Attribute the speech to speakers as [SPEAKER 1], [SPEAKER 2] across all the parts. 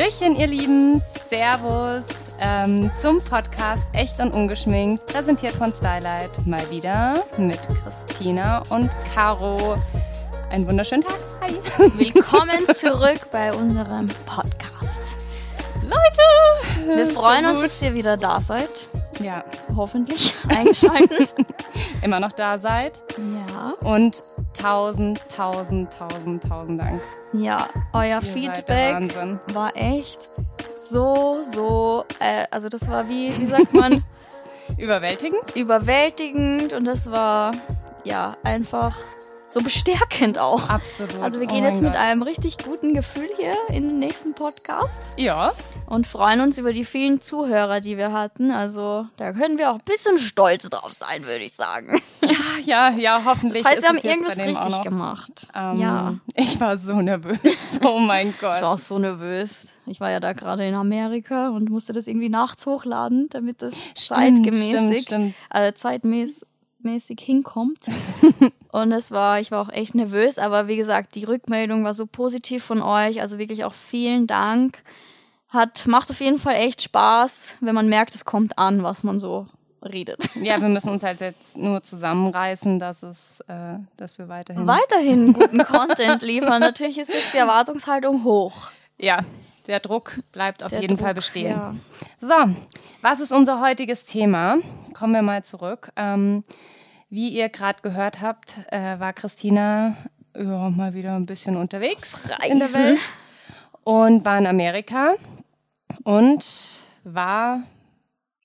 [SPEAKER 1] Hallöchen, ihr Lieben. Servus ähm, zum Podcast Echt und Ungeschminkt, präsentiert von Stylight. Mal wieder mit Christina und Caro. Einen wunderschönen Tag. Hi.
[SPEAKER 2] Willkommen zurück bei unserem Podcast.
[SPEAKER 1] Leute!
[SPEAKER 2] Wir freuen
[SPEAKER 1] So
[SPEAKER 2] uns, dass ihr wieder da seid.
[SPEAKER 1] Ja,
[SPEAKER 2] Hoffentlich eingeschalten.
[SPEAKER 1] immer noch da seid.
[SPEAKER 2] ja.
[SPEAKER 1] Und tausend, tausend, tausend, tausend Dank.
[SPEAKER 2] Ja, euer
[SPEAKER 1] Ihr
[SPEAKER 2] Feedback war echt so, so, äh, also das war wie, wie sagt man,
[SPEAKER 1] Überwältigend?
[SPEAKER 2] überwältigend und das war, ja, einfach so bestärkend auch.
[SPEAKER 1] Absolut.
[SPEAKER 2] Also wir
[SPEAKER 1] Oh
[SPEAKER 2] gehen
[SPEAKER 1] mein
[SPEAKER 2] jetzt mit
[SPEAKER 1] Gott.
[SPEAKER 2] einem richtig guten Gefühl hier in den nächsten Podcast.
[SPEAKER 1] Ja,
[SPEAKER 2] und freuen uns über die vielen Zuhörer, die wir hatten. Also da können wir auch ein bisschen stolz drauf sein, würde ich sagen.
[SPEAKER 1] ja, ja, hoffentlich.
[SPEAKER 2] Das heißt, wir haben irgendwas richtig gemacht.
[SPEAKER 1] Ähm,
[SPEAKER 2] ja.
[SPEAKER 1] Ich war so nervös. Oh mein
[SPEAKER 2] Ich
[SPEAKER 1] Gott.
[SPEAKER 2] war auch so nervös. Ich war ja da gerade in Amerika und musste das irgendwie nachts hochladen, damit das
[SPEAKER 1] Stimmt,
[SPEAKER 2] zeitgemäßig,
[SPEAKER 1] stimmt, stimmt.
[SPEAKER 2] äh, zeitmäßig hinkommt. und es war, ich war auch echt nervös, aber wie gesagt, die Rückmeldung war so positiv von euch. Also wirklich auch vielen Dank. Hat, macht auf jeden Fall echt Spaß, wenn man merkt, es kommt an, was man so redet.
[SPEAKER 1] Ja, wir müssen uns halt jetzt nur zusammenreißen, dass es, äh, dass wir weiterhin.
[SPEAKER 2] Weiterhin guten Content liefern. Natürlich ist jetzt die Erwartungshaltung hoch.
[SPEAKER 1] ja, der Druck bleibt auf
[SPEAKER 2] Der
[SPEAKER 1] jeden
[SPEAKER 2] Druck,
[SPEAKER 1] Fall bestehen.
[SPEAKER 2] ja.
[SPEAKER 1] So, was ist unser heutiges Thema? Kommen wir mal zurück. Ähm, wie ihr gerade gehört habt, äh, war Christina ja, mal wieder ein bisschen unterwegs in der
[SPEAKER 2] Reisen.
[SPEAKER 1] Welt und war in Amerika und war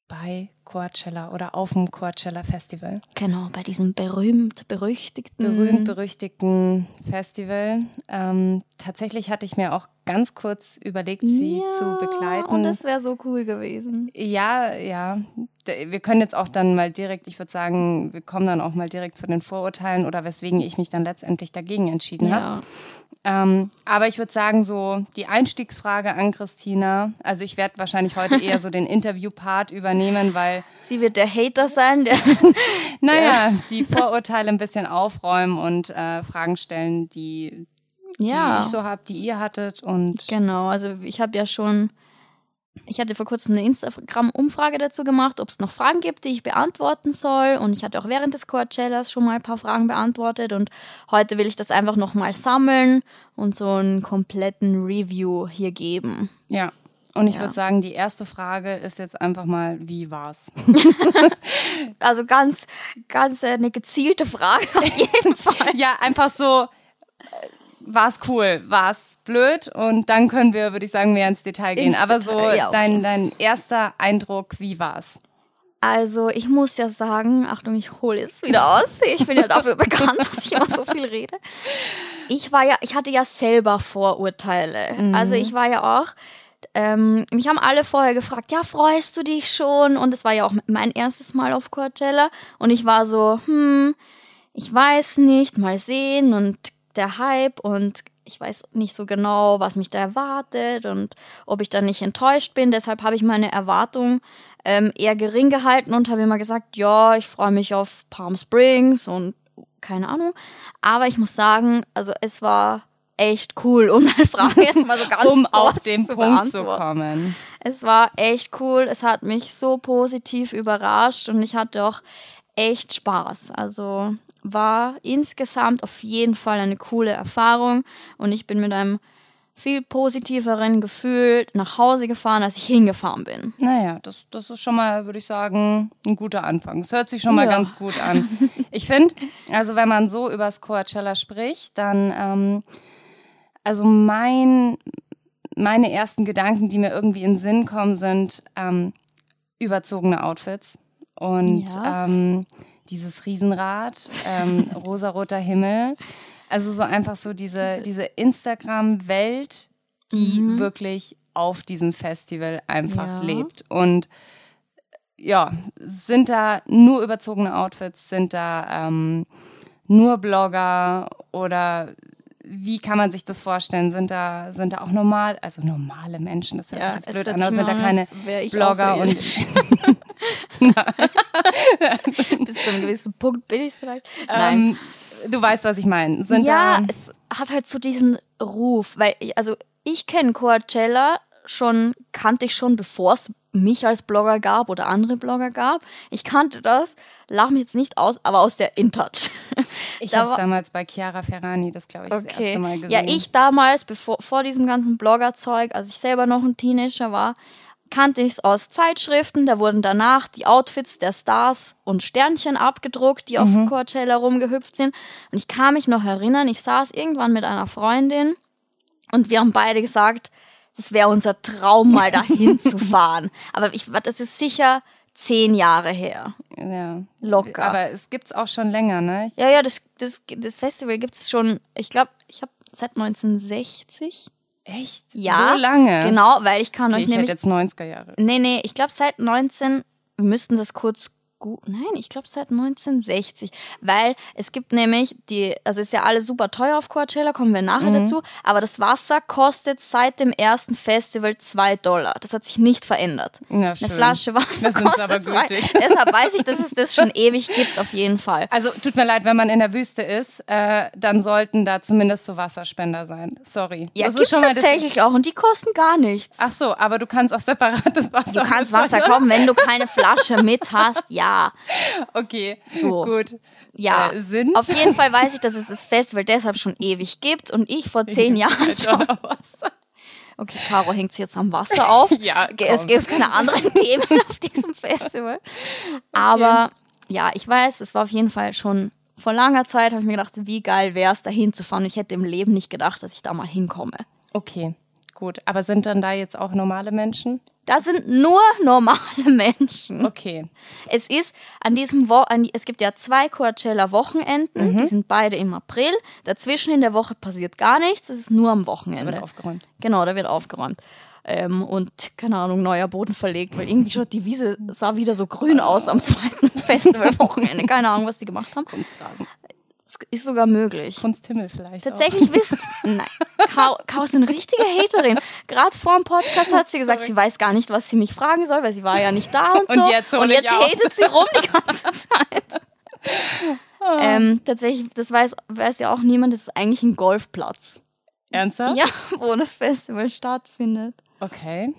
[SPEAKER 1] bei Coachella oder auf dem Coachella Festival.
[SPEAKER 2] Genau, bei diesem berühmt berüchtigten
[SPEAKER 1] berühmt berüchtigten Festival. Ähm, tatsächlich hatte ich mir auch ganz kurz überlegt, sie
[SPEAKER 2] Ja,
[SPEAKER 1] zu begleiten.
[SPEAKER 2] Und das wäre so cool gewesen.
[SPEAKER 1] ja, ja. Wir können jetzt auch dann mal direkt, ich würde sagen, wir kommen dann auch mal direkt zu den Vorurteilen oder weswegen ich mich dann letztendlich dagegen entschieden habe. Ähm, aber ich würde sagen, so die Einstiegsfrage an Christina, also ich werde wahrscheinlich heute eher so den Interview-Part übernehmen, weil
[SPEAKER 2] Sie wird der Hater sein, der
[SPEAKER 1] Naja, die Vorurteile ein bisschen aufräumen und äh, Fragen stellen, die, die
[SPEAKER 2] ja.
[SPEAKER 1] ich so habe, die ihr hattet. Und
[SPEAKER 2] Genau, also ich habe ja schon, ich hatte vor kurzem eine Instagram-Umfrage dazu gemacht, ob es noch Fragen gibt, die ich beantworten soll. Und ich hatte auch während des Coachellas schon mal ein paar Fragen beantwortet. Und heute will ich das einfach nochmal sammeln und so einen kompletten Review hier geben.
[SPEAKER 1] ja. Und ich
[SPEAKER 2] Ja.
[SPEAKER 1] würde sagen, die erste Frage ist jetzt einfach mal, wie war's?
[SPEAKER 2] Also ganz, ganz äh, eine gezielte Frage auf jeden Fall.
[SPEAKER 1] ja, einfach so, äh, war's cool, war's blöd? Und dann können wir, würde ich sagen, mehr ins Detail gehen.
[SPEAKER 2] Ins
[SPEAKER 1] Aber so
[SPEAKER 2] Detail, ja, okay.
[SPEAKER 1] dein, dein erster Eindruck, wie war's?
[SPEAKER 2] Also ich muss ja sagen, Achtung, ich hole es wieder aus. Ich bin ja dafür bekannt, dass ich immer so viel rede. Ich war ja, ich hatte ja selber Vorurteile. Also ich war ja auch, ähm, mich haben alle vorher gefragt, ja, freust du dich schon? Und es war ja auch mein erstes Mal auf Coachella. Und ich war so, hm, ich weiß nicht, mal sehen und der Hype und ich weiß nicht so genau, was mich da erwartet und ob ich da nicht enttäuscht bin. Deshalb habe ich meine Erwartung ähm, eher gering gehalten und habe immer gesagt, ja, ich freue mich auf Palm Springs und keine Ahnung. Aber ich muss sagen, also es war echt cool, um deine Frage jetzt mal so ganz
[SPEAKER 1] um auf den
[SPEAKER 2] zu
[SPEAKER 1] Punkt zu kommen.
[SPEAKER 2] Es war echt cool. Es hat mich so positiv überrascht und ich hatte auch echt Spaß. Also war insgesamt auf jeden Fall eine coole Erfahrung und ich bin mit einem viel positiveren Gefühl nach Hause gefahren, als ich hingefahren bin.
[SPEAKER 1] Naja, das, das ist schon mal, würde ich sagen, ein guter Anfang. Es hört sich schon mal
[SPEAKER 2] Ja.
[SPEAKER 1] ganz gut an. Ich finde, also wenn man so übers Coachella spricht, dann, ähm, also mein, meine ersten Gedanken, die mir irgendwie in den Sinn kommen, sind ähm, überzogene Outfits und
[SPEAKER 2] Ja.
[SPEAKER 1] ähm, dieses Riesenrad, ähm, rosaroter Himmel. Also so einfach so diese, diese Instagram-Welt, die
[SPEAKER 2] Mhm.
[SPEAKER 1] wirklich auf diesem Festival einfach
[SPEAKER 2] Ja.
[SPEAKER 1] lebt. Und ja, sind da nur überzogene Outfits, sind da ähm, nur Blogger oder wie kann man sich das vorstellen? Sind da, sind da auch normal, also normale Menschen, das hört sich jetzt blöd an, aber sind da keine Blogger und
[SPEAKER 2] bis zu einem gewissen Punkt bin ich es vielleicht. Nein.
[SPEAKER 1] ähm, du weißt, was ich meine. Sind
[SPEAKER 2] ja,
[SPEAKER 1] da
[SPEAKER 2] es hat halt so diesen Ruf, weil ich, also ich kenne Coachella schon, kannte ich schon, bevor es mich als Blogger gab oder andere Blogger gab. Ich kannte das, lach mich jetzt nicht aus, aber aus der InTouch.
[SPEAKER 1] Ich da habe es damals bei Chiara Ferrani, das glaube ich, okay. das erste Mal gesehen.
[SPEAKER 2] Ja, ich damals, bevor, vor diesem ganzen Bloggerzeug, als ich selber noch ein Teenager war, kannte ich es aus Zeitschriften. Da wurden danach die Outfits der Stars und Sternchen abgedruckt, die mhm. auf Coachella rumgehüpft sind. Und ich kann mich noch erinnern, ich saß irgendwann mit einer Freundin und wir haben beide gesagt, das wäre unser Traum, mal dahin zu fahren. Aber ich, das ist sicher zehn Jahre her.
[SPEAKER 1] Ja. Locker. Aber es gibt es auch schon länger, ne?
[SPEAKER 2] ja, ja, das, das, das Festival gibt es schon, ich glaube, ich habe seit 1960.
[SPEAKER 1] Echt?
[SPEAKER 2] Ja.
[SPEAKER 1] So lange?
[SPEAKER 2] Genau, weil ich kann
[SPEAKER 1] okay,
[SPEAKER 2] euch
[SPEAKER 1] ich
[SPEAKER 2] nämlich...
[SPEAKER 1] jetzt 90er Jahre.
[SPEAKER 2] Nee, nee, ich glaube seit 19... Wir müssten das kurz gut. Nein, ich glaube seit 1960. Weil es gibt nämlich die, also ist ja alles super teuer auf Coachella, kommen wir nachher mhm. dazu. Aber das Wasser kostet seit dem ersten Festival zwei Dollar. Das hat sich nicht verändert.
[SPEAKER 1] Ja,
[SPEAKER 2] Eine. Flasche Wasser das kostet aber zwei. Deshalb weiß ich, dass es das schon ewig gibt, auf jeden Fall.
[SPEAKER 1] Also tut mir leid, wenn man in der Wüste ist, äh, dann sollten da zumindest so Wasserspender sein. Sorry.
[SPEAKER 2] Ja, das ist schon tatsächlich auch und die kosten gar nichts.
[SPEAKER 1] Ach so, aber du kannst auch separates Wasser.
[SPEAKER 2] Du kannst Wasser kommen, wenn du keine Flasche mit hast. Ja.
[SPEAKER 1] Okay,
[SPEAKER 2] so.
[SPEAKER 1] gut.
[SPEAKER 2] Ja,
[SPEAKER 1] äh, Sinn.
[SPEAKER 2] auf jeden Fall weiß ich, dass es das Festival deshalb schon ewig gibt und ich vor zehn Jahren schon. Okay, Caro hängt sich jetzt am Wasser auf.
[SPEAKER 1] ja,
[SPEAKER 2] komm. es gibt keine anderen Themen auf diesem Festival. Aber okay. ja, ich weiß, es war auf jeden Fall schon vor langer Zeit, habe ich mir gedacht, wie geil wäre es, da hinzufahren. Ich hätte im Leben nicht gedacht, dass ich da mal hinkomme.
[SPEAKER 1] Okay, gut. Aber sind dann da jetzt auch normale Menschen?
[SPEAKER 2] Da sind nur normale Menschen.
[SPEAKER 1] Okay.
[SPEAKER 2] Es ist an diesem Wo an, es gibt ja zwei Coachella Wochenenden, mhm. die sind beide im April. Dazwischen in der Woche passiert gar nichts, es ist nur am Wochenende. Da
[SPEAKER 1] wird aufgeräumt.
[SPEAKER 2] Genau, da wird aufgeräumt. Ähm, und keine Ahnung, neuer Boden verlegt, weil irgendwie schaut die Wiese sah wieder so grün aus am zweiten Festivalwochenende. Keine Ahnung, was die gemacht haben.
[SPEAKER 1] Kunstrasen
[SPEAKER 2] ist sogar möglich.
[SPEAKER 1] Kunsthimmel vielleicht.
[SPEAKER 2] Tatsächlich wissen. Nein. Kau ist eine richtige Haterin. Gerade vor dem Podcast hat sie gesagt, Sorry. sie weiß gar nicht, was sie mich fragen soll, weil sie war ja nicht da und,
[SPEAKER 1] und
[SPEAKER 2] so.
[SPEAKER 1] Jetzt
[SPEAKER 2] und jetzt hatet sie rum die ganze Zeit. Oh. Ähm, tatsächlich, das weiß, weiß ja auch niemand, das ist eigentlich ein Golfplatz.
[SPEAKER 1] Ernsthaft?
[SPEAKER 2] Ja, wo das Festival stattfindet.
[SPEAKER 1] Okay.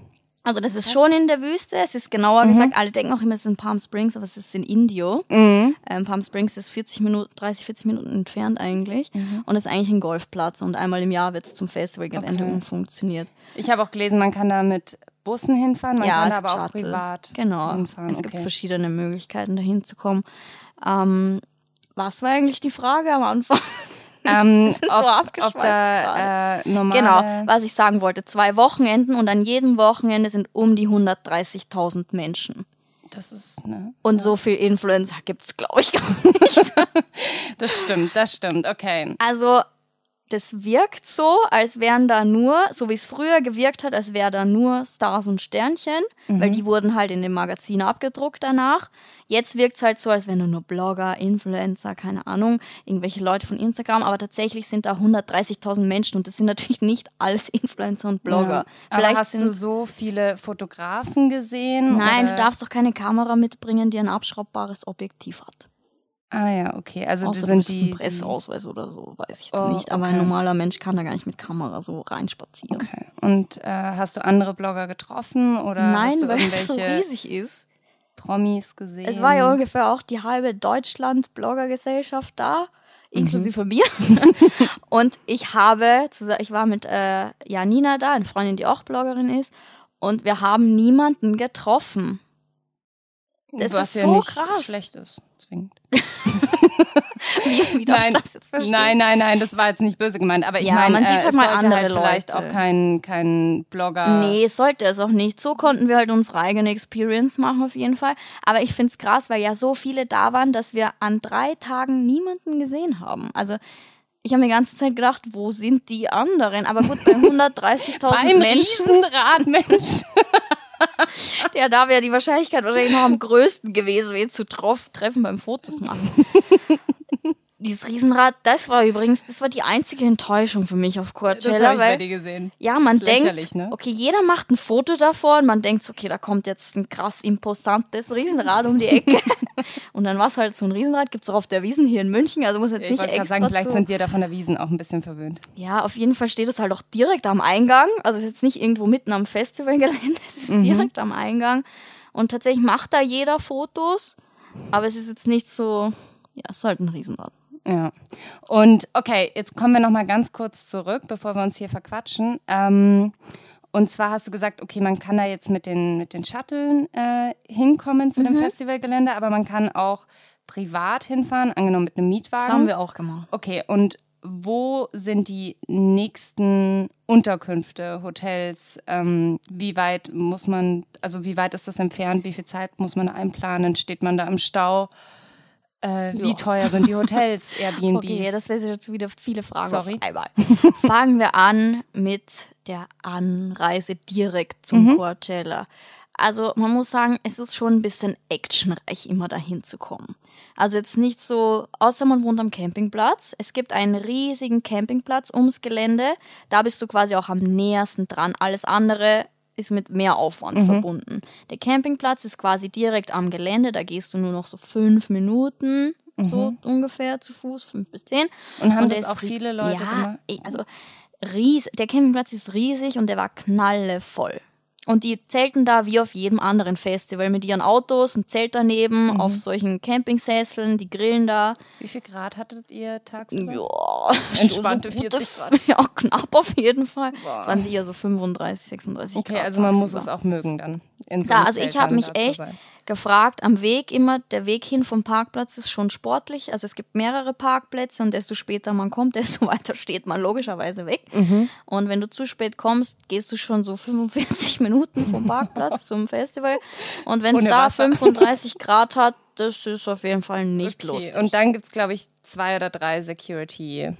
[SPEAKER 2] Also das ist schon in der Wüste. Es ist genauer mhm. gesagt, alle denken auch immer, es ist in Palm Springs, aber es ist in Indio.
[SPEAKER 1] Mhm.
[SPEAKER 2] Ähm, Palm Springs ist 40 Minuten, 30, 40 Minuten entfernt eigentlich. Mhm. Und ist eigentlich ein Golfplatz. Und einmal im Jahr wird es zum Festivalgelände okay. funktioniert.
[SPEAKER 1] Ich habe auch gelesen, man kann da mit Bussen hinfahren, man
[SPEAKER 2] ja,
[SPEAKER 1] kann da aber auch privat
[SPEAKER 2] genau.
[SPEAKER 1] hinfahren.
[SPEAKER 2] Es
[SPEAKER 1] okay.
[SPEAKER 2] gibt verschiedene Möglichkeiten, da hinzukommen. Ähm, was war eigentlich die Frage am Anfang?
[SPEAKER 1] Ähm,
[SPEAKER 2] das ist ob, so abgeschweift
[SPEAKER 1] ob da, äh,
[SPEAKER 2] Genau, was ich sagen wollte. Zwei Wochenenden und an jedem Wochenende sind um die 130.000 Menschen.
[SPEAKER 1] Das ist, ne?
[SPEAKER 2] Und ja. so viel Influencer gibt es, glaube ich, gar nicht.
[SPEAKER 1] das stimmt, das stimmt, okay.
[SPEAKER 2] Also das wirkt so, als wären da nur, so wie es früher gewirkt hat, als wären da nur Stars und Sternchen, mhm. weil die wurden halt in dem Magazin abgedruckt danach. Jetzt wirkt es halt so, als wären da nur Blogger, Influencer, keine Ahnung, irgendwelche Leute von Instagram, aber tatsächlich sind da 130.000 Menschen und das sind natürlich nicht alles Influencer und Blogger. Ja.
[SPEAKER 1] Vielleicht aber hast du so viele Fotografen gesehen?
[SPEAKER 2] Nein,
[SPEAKER 1] oder?
[SPEAKER 2] du darfst doch keine Kamera mitbringen, die ein abschraubbares Objektiv hat.
[SPEAKER 1] Ah ja, okay. Also
[SPEAKER 2] Außer
[SPEAKER 1] die sind
[SPEAKER 2] die Presseausweis oder so, weiß ich jetzt oh, nicht. Aber okay. ein normaler Mensch kann da gar nicht mit Kamera so reinspazieren.
[SPEAKER 1] Okay. Und äh, hast du andere Blogger getroffen oder
[SPEAKER 2] Nein, weil es so riesig ist.
[SPEAKER 1] Promis gesehen?
[SPEAKER 2] Es war ja ungefähr auch die halbe Deutschland-Blogger-Gesellschaft da, inklusive mhm. mir. und ich habe, ich war mit äh, Janina da, eine Freundin, die auch Bloggerin ist, und wir haben niemanden getroffen. Das
[SPEAKER 1] Was
[SPEAKER 2] ist
[SPEAKER 1] ja
[SPEAKER 2] so
[SPEAKER 1] nicht
[SPEAKER 2] krass.
[SPEAKER 1] schlecht ist, zwingend.
[SPEAKER 2] wie, wie
[SPEAKER 1] nein,
[SPEAKER 2] das jetzt verstehen?
[SPEAKER 1] Nein, nein, nein, das war jetzt nicht böse gemeint. Aber ich
[SPEAKER 2] Ja,
[SPEAKER 1] meine,
[SPEAKER 2] man sieht
[SPEAKER 1] äh,
[SPEAKER 2] halt
[SPEAKER 1] es
[SPEAKER 2] mal
[SPEAKER 1] sollte
[SPEAKER 2] andere
[SPEAKER 1] halt vielleicht
[SPEAKER 2] Leute.
[SPEAKER 1] auch kein, kein Blogger.
[SPEAKER 2] Nee, sollte es auch nicht. So konnten wir halt unsere eigene Experience machen, auf jeden Fall. Aber ich finde es krass, weil ja so viele da waren, dass wir an drei Tagen niemanden gesehen haben. Also ich habe mir die ganze Zeit gedacht, wo sind die anderen? Aber gut, bei 130.000
[SPEAKER 1] Beim
[SPEAKER 2] Menschen,
[SPEAKER 1] Riesenrad, Mensch.
[SPEAKER 2] ja, da wäre die Wahrscheinlichkeit wahrscheinlich noch am größten gewesen, wen zu treffen beim Fotos machen. dieses Riesenrad, das war übrigens, das war die einzige Enttäuschung für mich auf Coachella. Das
[SPEAKER 1] habe ich weil, bei dir gesehen.
[SPEAKER 2] Ja, man denkt, ne? okay, jeder macht ein Foto davor und man denkt, okay, da kommt jetzt ein krass imposantes Riesenrad um die Ecke. und dann war es halt so ein Riesenrad, gibt es auch auf der Wiesen hier in München, also muss jetzt ich nicht extra
[SPEAKER 1] sagen, vielleicht sind wir da von der Wiesen auch ein bisschen verwöhnt.
[SPEAKER 2] Ja, auf jeden Fall steht es halt auch direkt am Eingang, also es ist jetzt nicht irgendwo mitten am Festivalgelände, es ist mhm. direkt am Eingang. Und tatsächlich macht da jeder Fotos, aber es ist jetzt nicht so, ja, es ist halt ein Riesenrad.
[SPEAKER 1] Ja. Und okay, jetzt kommen wir noch mal ganz kurz zurück, bevor wir uns hier verquatschen. Ähm, und zwar hast du gesagt, okay, man kann da jetzt mit den, mit den Shuttlen äh, hinkommen zu mhm. dem Festivalgelände, aber man kann auch privat hinfahren, angenommen mit einem Mietwagen.
[SPEAKER 2] Das haben wir auch gemacht.
[SPEAKER 1] Okay, und wo sind die nächsten Unterkünfte, Hotels? Ähm, wie weit muss man, also wie weit ist das entfernt? Wie viel Zeit muss man einplanen? Steht man da im Stau? Äh, wie teuer sind die Hotels, Airbnbs?
[SPEAKER 2] Okay, das wäre jetzt wieder viele Fragen Sorry. einmal. Fangen wir an mit der Anreise direkt zum mhm. Coachella. Also man muss sagen, es ist schon ein bisschen actionreich, immer dahin zu kommen. Also jetzt nicht so, außer man wohnt am Campingplatz. Es gibt einen riesigen Campingplatz ums Gelände. Da bist du quasi auch am nähersten dran. Alles andere ist mit mehr Aufwand mhm. verbunden. Der Campingplatz ist quasi direkt am Gelände, da gehst du nur noch so fünf Minuten, mhm. so ungefähr zu Fuß, fünf bis zehn.
[SPEAKER 1] Und haben und das auch viele Leute
[SPEAKER 2] ja, gemacht? also ries, der Campingplatz ist riesig und der war knallevoll. Und die zelten da wie auf jedem anderen Festival mit ihren Autos, ein Zelt daneben, mhm. auf solchen Campingsesseln, die grillen da.
[SPEAKER 1] Wie viel Grad hattet ihr tagsüber?
[SPEAKER 2] Ja,
[SPEAKER 1] entspannte so 40 Grad.
[SPEAKER 2] Ja, knapp auf jeden Fall. Waren sicher so 35, 36
[SPEAKER 1] okay,
[SPEAKER 2] Grad.
[SPEAKER 1] Okay, also man tagsüber. muss es auch mögen dann.
[SPEAKER 2] So ja, also ich habe mich echt gefragt, am Weg immer, der Weg hin vom Parkplatz ist schon sportlich. Also es gibt mehrere Parkplätze und desto später man kommt, desto weiter steht man logischerweise weg. Mhm. Und wenn du zu spät kommst, gehst du schon so 45 Minuten vom Parkplatz zum Festival. Und wenn es da Wasser. 35 Grad hat, das ist auf jeden Fall nicht okay. lustig.
[SPEAKER 1] Und dann gibt es, glaube ich, zwei oder drei Security.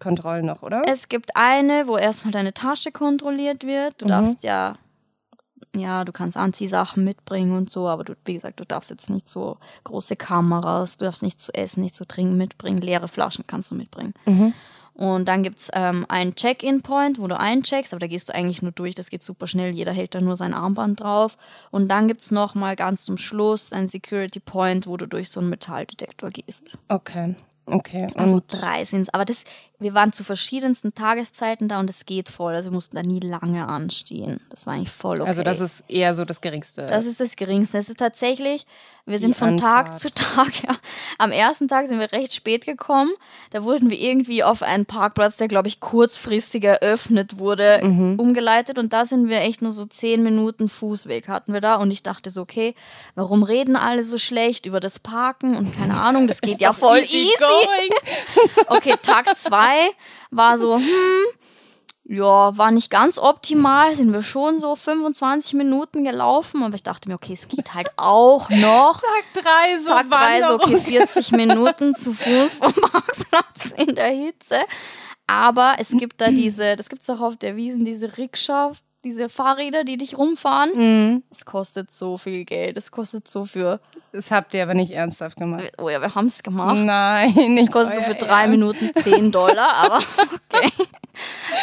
[SPEAKER 1] Kontrollen noch, oder?
[SPEAKER 2] Es gibt eine, wo erstmal deine Tasche kontrolliert wird. Du mhm. darfst ja ja, du kannst Anziehsachen mitbringen und so, aber du, wie gesagt, du darfst jetzt nicht so große Kameras, du darfst nichts zu essen, nichts zu trinken mitbringen, leere Flaschen kannst du mitbringen. Mhm. Und dann gibt es ähm, einen Check-in-Point, wo du eincheckst, aber da gehst du eigentlich nur durch, das geht super schnell, jeder hält da nur sein Armband drauf. Und dann gibt es nochmal ganz zum Schluss einen Security-Point, wo du durch so einen Metalldetektor gehst.
[SPEAKER 1] Okay. Okay.
[SPEAKER 2] Also drei sind es. Aber das, wir waren zu verschiedensten Tageszeiten da und es geht voll. Also wir mussten da nie lange anstehen. Das war eigentlich voll okay.
[SPEAKER 1] Also das ist eher so das Geringste.
[SPEAKER 2] Das ist das Geringste. Es ist tatsächlich, wir sind von Anfahrt. Tag zu Tag, ja. Am ersten Tag sind wir recht spät gekommen. Da wurden wir irgendwie auf einen Parkplatz, der glaube ich kurzfristig eröffnet wurde, mhm. umgeleitet. Und da sind wir echt nur so zehn Minuten Fußweg hatten wir da. Und ich dachte so, okay, warum reden alle so schlecht über das Parken? Und keine Ahnung, das geht ja voll easy. easy. okay, Tag zwei war so, hm, ja, war nicht ganz optimal, sind wir schon so 25 Minuten gelaufen, aber ich dachte mir, okay, es geht halt auch noch.
[SPEAKER 1] Tag drei so.
[SPEAKER 2] Tag drei so, okay, 40 Minuten zu Fuß vom Marktplatz in der Hitze. Aber es gibt da diese, das gibt es auch auf der Wiesen, diese Rikscha, diese Fahrräder, die dich rumfahren. Mhm. Es kostet so viel Geld. Es kostet so für.
[SPEAKER 1] Das habt ihr aber nicht ernsthaft gemacht.
[SPEAKER 2] Oh ja, wir haben es gemacht.
[SPEAKER 1] Nein, nicht.
[SPEAKER 2] Es kostet so für drei Ernst. Minuten 10 Dollar, aber okay.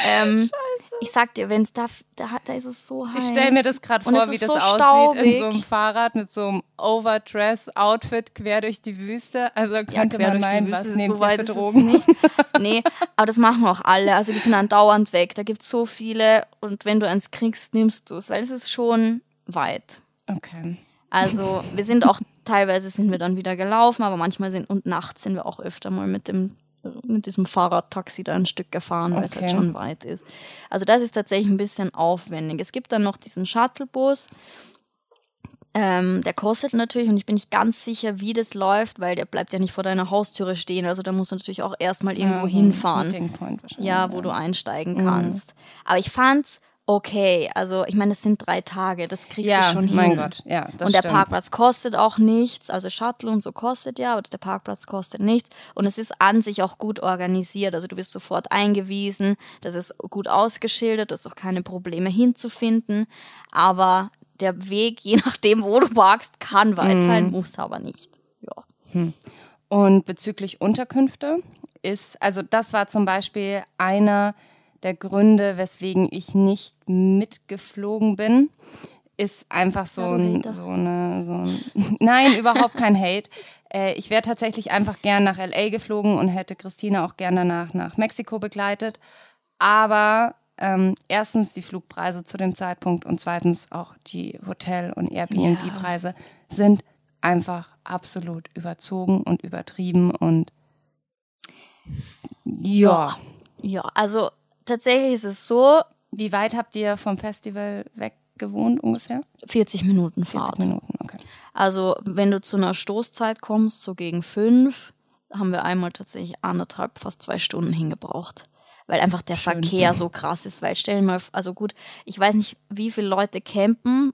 [SPEAKER 2] ähm, Scheiße. Ich sag dir, wenn es da, da, da ist es so heiß.
[SPEAKER 1] Ich stelle mir das gerade vor, wie das so aussieht staubig. in so einem Fahrrad mit so einem Overdress-Outfit quer durch die Wüste. Also könnte ja, man meinen, was nehmt so weit für Drogen?
[SPEAKER 2] Nicht. nee, aber das machen auch alle. Also die sind dann dauernd weg. Da gibt es so viele und wenn du eins kriegst, nimmst du es, weil es ist schon weit.
[SPEAKER 1] Okay.
[SPEAKER 2] Also wir sind auch teilweise sind wir dann wieder gelaufen, aber manchmal sind und nachts sind wir auch öfter mal mit dem mit diesem Fahrradtaxi da ein Stück gefahren, weil okay. es halt schon weit ist. Also das ist tatsächlich ein bisschen aufwendig. Es gibt dann noch diesen Shuttlebus. Ähm, der kostet natürlich und ich bin nicht ganz sicher, wie das läuft, weil der bleibt ja nicht vor deiner Haustüre stehen. Also da musst du natürlich auch erstmal irgendwo ja, hinfahren. Ja, wo ja. du einsteigen mhm. kannst. Aber ich fand's okay. Also ich meine, es sind drei Tage, das kriegst ja, du schon hin.
[SPEAKER 1] Mein Gott, ja.
[SPEAKER 2] Das und der stimmt. Parkplatz kostet auch nichts. Also Shuttle und so kostet ja, aber der Parkplatz kostet nichts. Und es ist an sich auch gut organisiert. Also du wirst sofort eingewiesen, das ist gut ausgeschildert, du hast auch keine Probleme hinzufinden. Aber der Weg, je nachdem, wo du parkst, kann weit mhm. sein, muss aber nicht. Ja.
[SPEAKER 1] Hm. Und bezüglich Unterkünfte ist, also das war zum Beispiel einer der Gründe, weswegen ich nicht mitgeflogen bin, ist einfach so, ein, so eine, so ein, nein, überhaupt kein Hate. Äh, ich wäre tatsächlich einfach gern nach LA geflogen und hätte Christina auch gern danach nach Mexiko begleitet. Aber ähm, erstens die Flugpreise zu dem Zeitpunkt und zweitens auch die Hotel- und Airbnb-Preise ja. sind einfach absolut überzogen und übertrieben und
[SPEAKER 2] ja. Ja, also tatsächlich ist es so.
[SPEAKER 1] Wie weit habt ihr vom Festival weg gewohnt ungefähr?
[SPEAKER 2] 40 Minuten Fahrt.
[SPEAKER 1] 40 Minuten, okay.
[SPEAKER 2] Also wenn du zu einer Stoßzeit kommst, so gegen fünf, haben wir einmal tatsächlich anderthalb, fast zwei Stunden hingebraucht. Weil einfach der Schön. Verkehr so krass ist. Weil stell dir mal, also gut, ich weiß nicht, wie viele Leute campen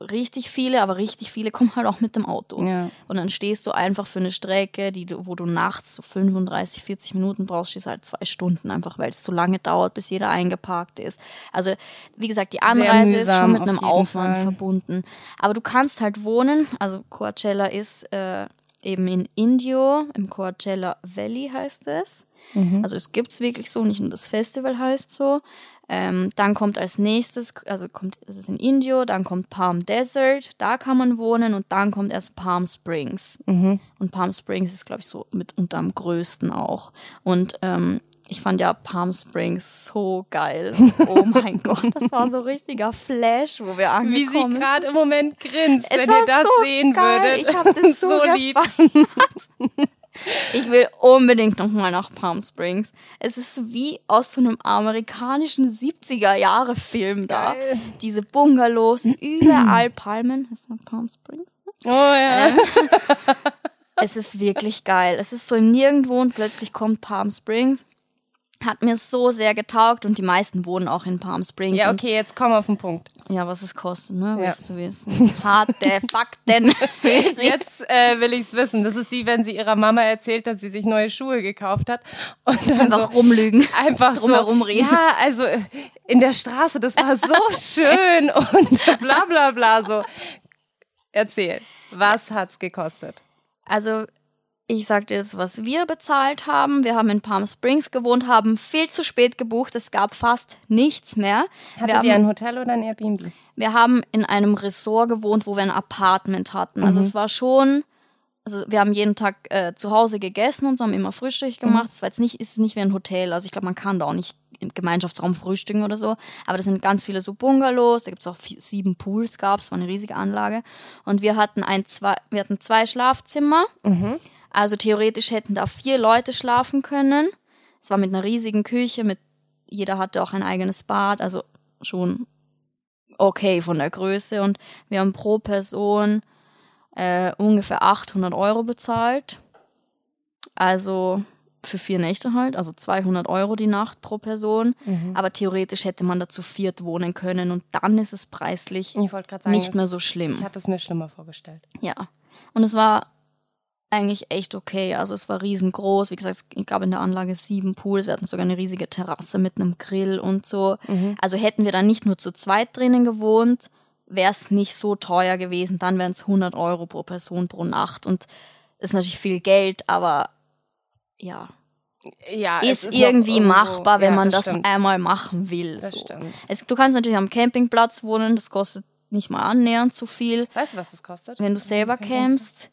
[SPEAKER 2] richtig viele, aber richtig viele kommen halt auch mit dem Auto. Ja. Und dann stehst du einfach für eine Strecke, die wo du nachts so 35, 40 Minuten brauchst, stehst halt zwei Stunden, einfach weil es zu lange dauert, bis jeder eingeparkt ist. Also, wie gesagt, die Anreise ist schon mit einem Aufwand Fall. verbunden. Aber du kannst halt wohnen, also Coachella ist äh, eben in Indio, im Coachella Valley heißt es. Mhm. Also es gibt es wirklich so, nicht nur das Festival heißt so. Ähm, dann kommt als nächstes, also kommt, es ist in Indio, dann kommt Palm Desert, da kann man wohnen und dann kommt erst Palm Springs. Mhm. Und Palm Springs ist, glaube ich, so mitunter am größten auch. Und ähm, ich fand ja Palm Springs so geil. Oh mein Gott, das war so richtiger Flash, wo wir angekommen sind.
[SPEAKER 1] Wie sie gerade im Moment grinst, es wenn ihr das so sehen geil. würdet.
[SPEAKER 2] Ich habe das so, so lieb. Ich will unbedingt nochmal nach Palm Springs. Es ist wie aus so einem amerikanischen 70er-Jahre-Film da. Diese Bungalows, überall Palmen. Ist das Palm Springs?
[SPEAKER 1] Oh ja. Ähm,
[SPEAKER 2] es ist wirklich geil. Es ist so im Nirgendwo und plötzlich kommt Palm Springs. Hat mir so sehr getaugt und die meisten wohnen auch in Palm Springs.
[SPEAKER 1] Ja, okay, jetzt komm auf den Punkt.
[SPEAKER 2] Ja, was es kostet, ne? Ja. Willst du wissen? Harte Fakten.
[SPEAKER 1] jetzt äh, will ich es wissen. Das ist wie wenn sie ihrer Mama erzählt, dass sie sich neue Schuhe gekauft hat. Und dann
[SPEAKER 2] einfach so, rumlügen.
[SPEAKER 1] Einfach drum so, herumreden. Ja, also äh, in der Straße, das war so schön und bla bla bla so. Erzähl, was hat's gekostet?
[SPEAKER 2] Also ich sag dir jetzt, was wir bezahlt haben. Wir haben in Palm Springs gewohnt, haben viel zu spät gebucht. Es gab fast nichts mehr.
[SPEAKER 1] Hattet
[SPEAKER 2] wir
[SPEAKER 1] ihr ein Hotel oder ein Airbnb?
[SPEAKER 2] Wir haben in einem Ressort gewohnt, wo wir ein Apartment hatten. Also mhm. es war schon, also wir haben jeden Tag äh, zu Hause gegessen und so, haben immer Frühstück gemacht. Mhm. Es war jetzt nicht, ist nicht wie ein Hotel. Also ich glaube, man kann da auch nicht im Gemeinschaftsraum frühstücken oder so. Aber das sind ganz viele so Bungalows. Da gibt es auch vier, sieben Pools, gab es, war eine riesige Anlage. Und wir hatten ein, zwei, wir hatten zwei Schlafzimmer. Mhm also theoretisch hätten da vier Leute schlafen können. Es war mit einer riesigen Küche, mit jeder hatte auch ein eigenes Bad, also schon okay von der Größe. Und wir haben pro Person äh, ungefähr 800 Euro bezahlt. Also für vier Nächte halt, also 200 Euro die Nacht pro Person. Mhm. Aber theoretisch hätte man da zu viert wohnen können und dann ist es preislich sagen, nicht mehr so schlimm.
[SPEAKER 1] Ich hatte es mir schlimmer vorgestellt.
[SPEAKER 2] Ja. Und es war eigentlich echt okay. Also es war riesengroß. Wie gesagt, es gab in der Anlage sieben Pools. Wir hatten sogar eine riesige Terrasse mit einem Grill und so. Mhm. Also hätten wir dann nicht nur zu zweit drinnen gewohnt, wäre es nicht so teuer gewesen. Dann wären es 100 Euro pro Person pro Nacht. Und ist natürlich viel Geld, aber ja. Ja, ist, ist irgendwie machbar, wenn ja, man das, das einmal machen will. Das so. stimmt. Es, du kannst natürlich am Campingplatz wohnen, das kostet nicht mal annähernd so viel.
[SPEAKER 1] Weißt du, was das kostet?
[SPEAKER 2] Wenn du selber campst.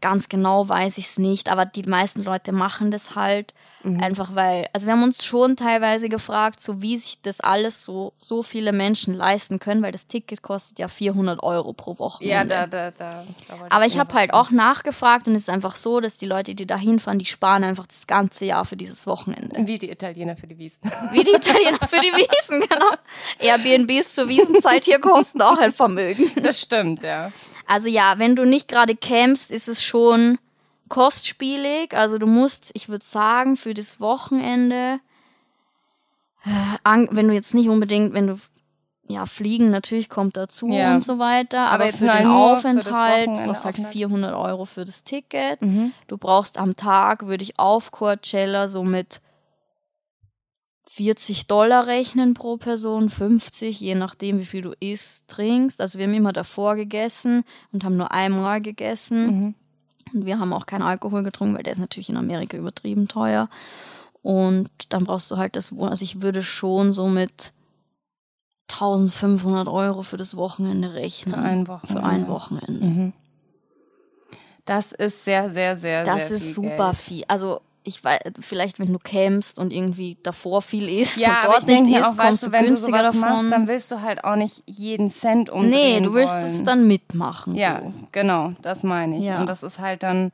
[SPEAKER 2] Ganz genau weiß ich es nicht, aber die meisten Leute machen das halt mhm. einfach, weil, also wir haben uns schon teilweise gefragt, so wie sich das alles so, so viele Menschen leisten können, weil das Ticket kostet ja 400 Euro pro Woche.
[SPEAKER 1] Ja, da, da, da.
[SPEAKER 2] da aber ich habe halt auch nachgefragt und es ist einfach so, dass die Leute, die da hinfahren, die sparen einfach das ganze Jahr für dieses Wochenende.
[SPEAKER 1] Wie die Italiener für die Wiesen.
[SPEAKER 2] Wie die Italiener für die Wiesen, genau. Airbnbs zur Wiesenzeit hier kosten auch ein Vermögen.
[SPEAKER 1] Das stimmt, ja.
[SPEAKER 2] Also ja, wenn du nicht gerade campst, ist es schon kostspielig. Also du musst, ich würde sagen, für das Wochenende, äh, wenn du jetzt nicht unbedingt, wenn du ja, Fliegen natürlich kommt dazu ja. und so weiter. Aber, aber jetzt für den Aufenthalt brauchst halt 400 Euro für das Ticket. Mhm. Du brauchst am Tag, würde ich auf Coachella so mit 40 Dollar rechnen pro Person, 50, je nachdem, wie viel du isst, trinkst. Also wir haben immer davor gegessen und haben nur einmal gegessen. Mhm. Und wir haben auch keinen Alkohol getrunken, weil der ist natürlich in Amerika übertrieben teuer. Und dann brauchst du halt das Wohnen. Also ich würde schon so mit 1500 Euro für das Wochenende rechnen.
[SPEAKER 1] Für ein Wochenende.
[SPEAKER 2] Für ein Wochenende. Mhm.
[SPEAKER 1] Das ist sehr, sehr, sehr,
[SPEAKER 2] das
[SPEAKER 1] sehr
[SPEAKER 2] viel. Das ist super
[SPEAKER 1] Geld.
[SPEAKER 2] viel. Also ich weiß, vielleicht wenn du campst und irgendwie davor viel isst
[SPEAKER 1] ja,
[SPEAKER 2] und dort nicht isst,
[SPEAKER 1] auch,
[SPEAKER 2] kommst
[SPEAKER 1] du,
[SPEAKER 2] du
[SPEAKER 1] wenn
[SPEAKER 2] günstiger
[SPEAKER 1] du sowas
[SPEAKER 2] davon.
[SPEAKER 1] Machst, dann willst du halt auch nicht jeden Cent umdrehen
[SPEAKER 2] Nee, du willst
[SPEAKER 1] wollen.
[SPEAKER 2] es dann mitmachen.
[SPEAKER 1] Ja,
[SPEAKER 2] so.
[SPEAKER 1] genau, das meine ich.
[SPEAKER 2] Ja.
[SPEAKER 1] Und das ist halt dann.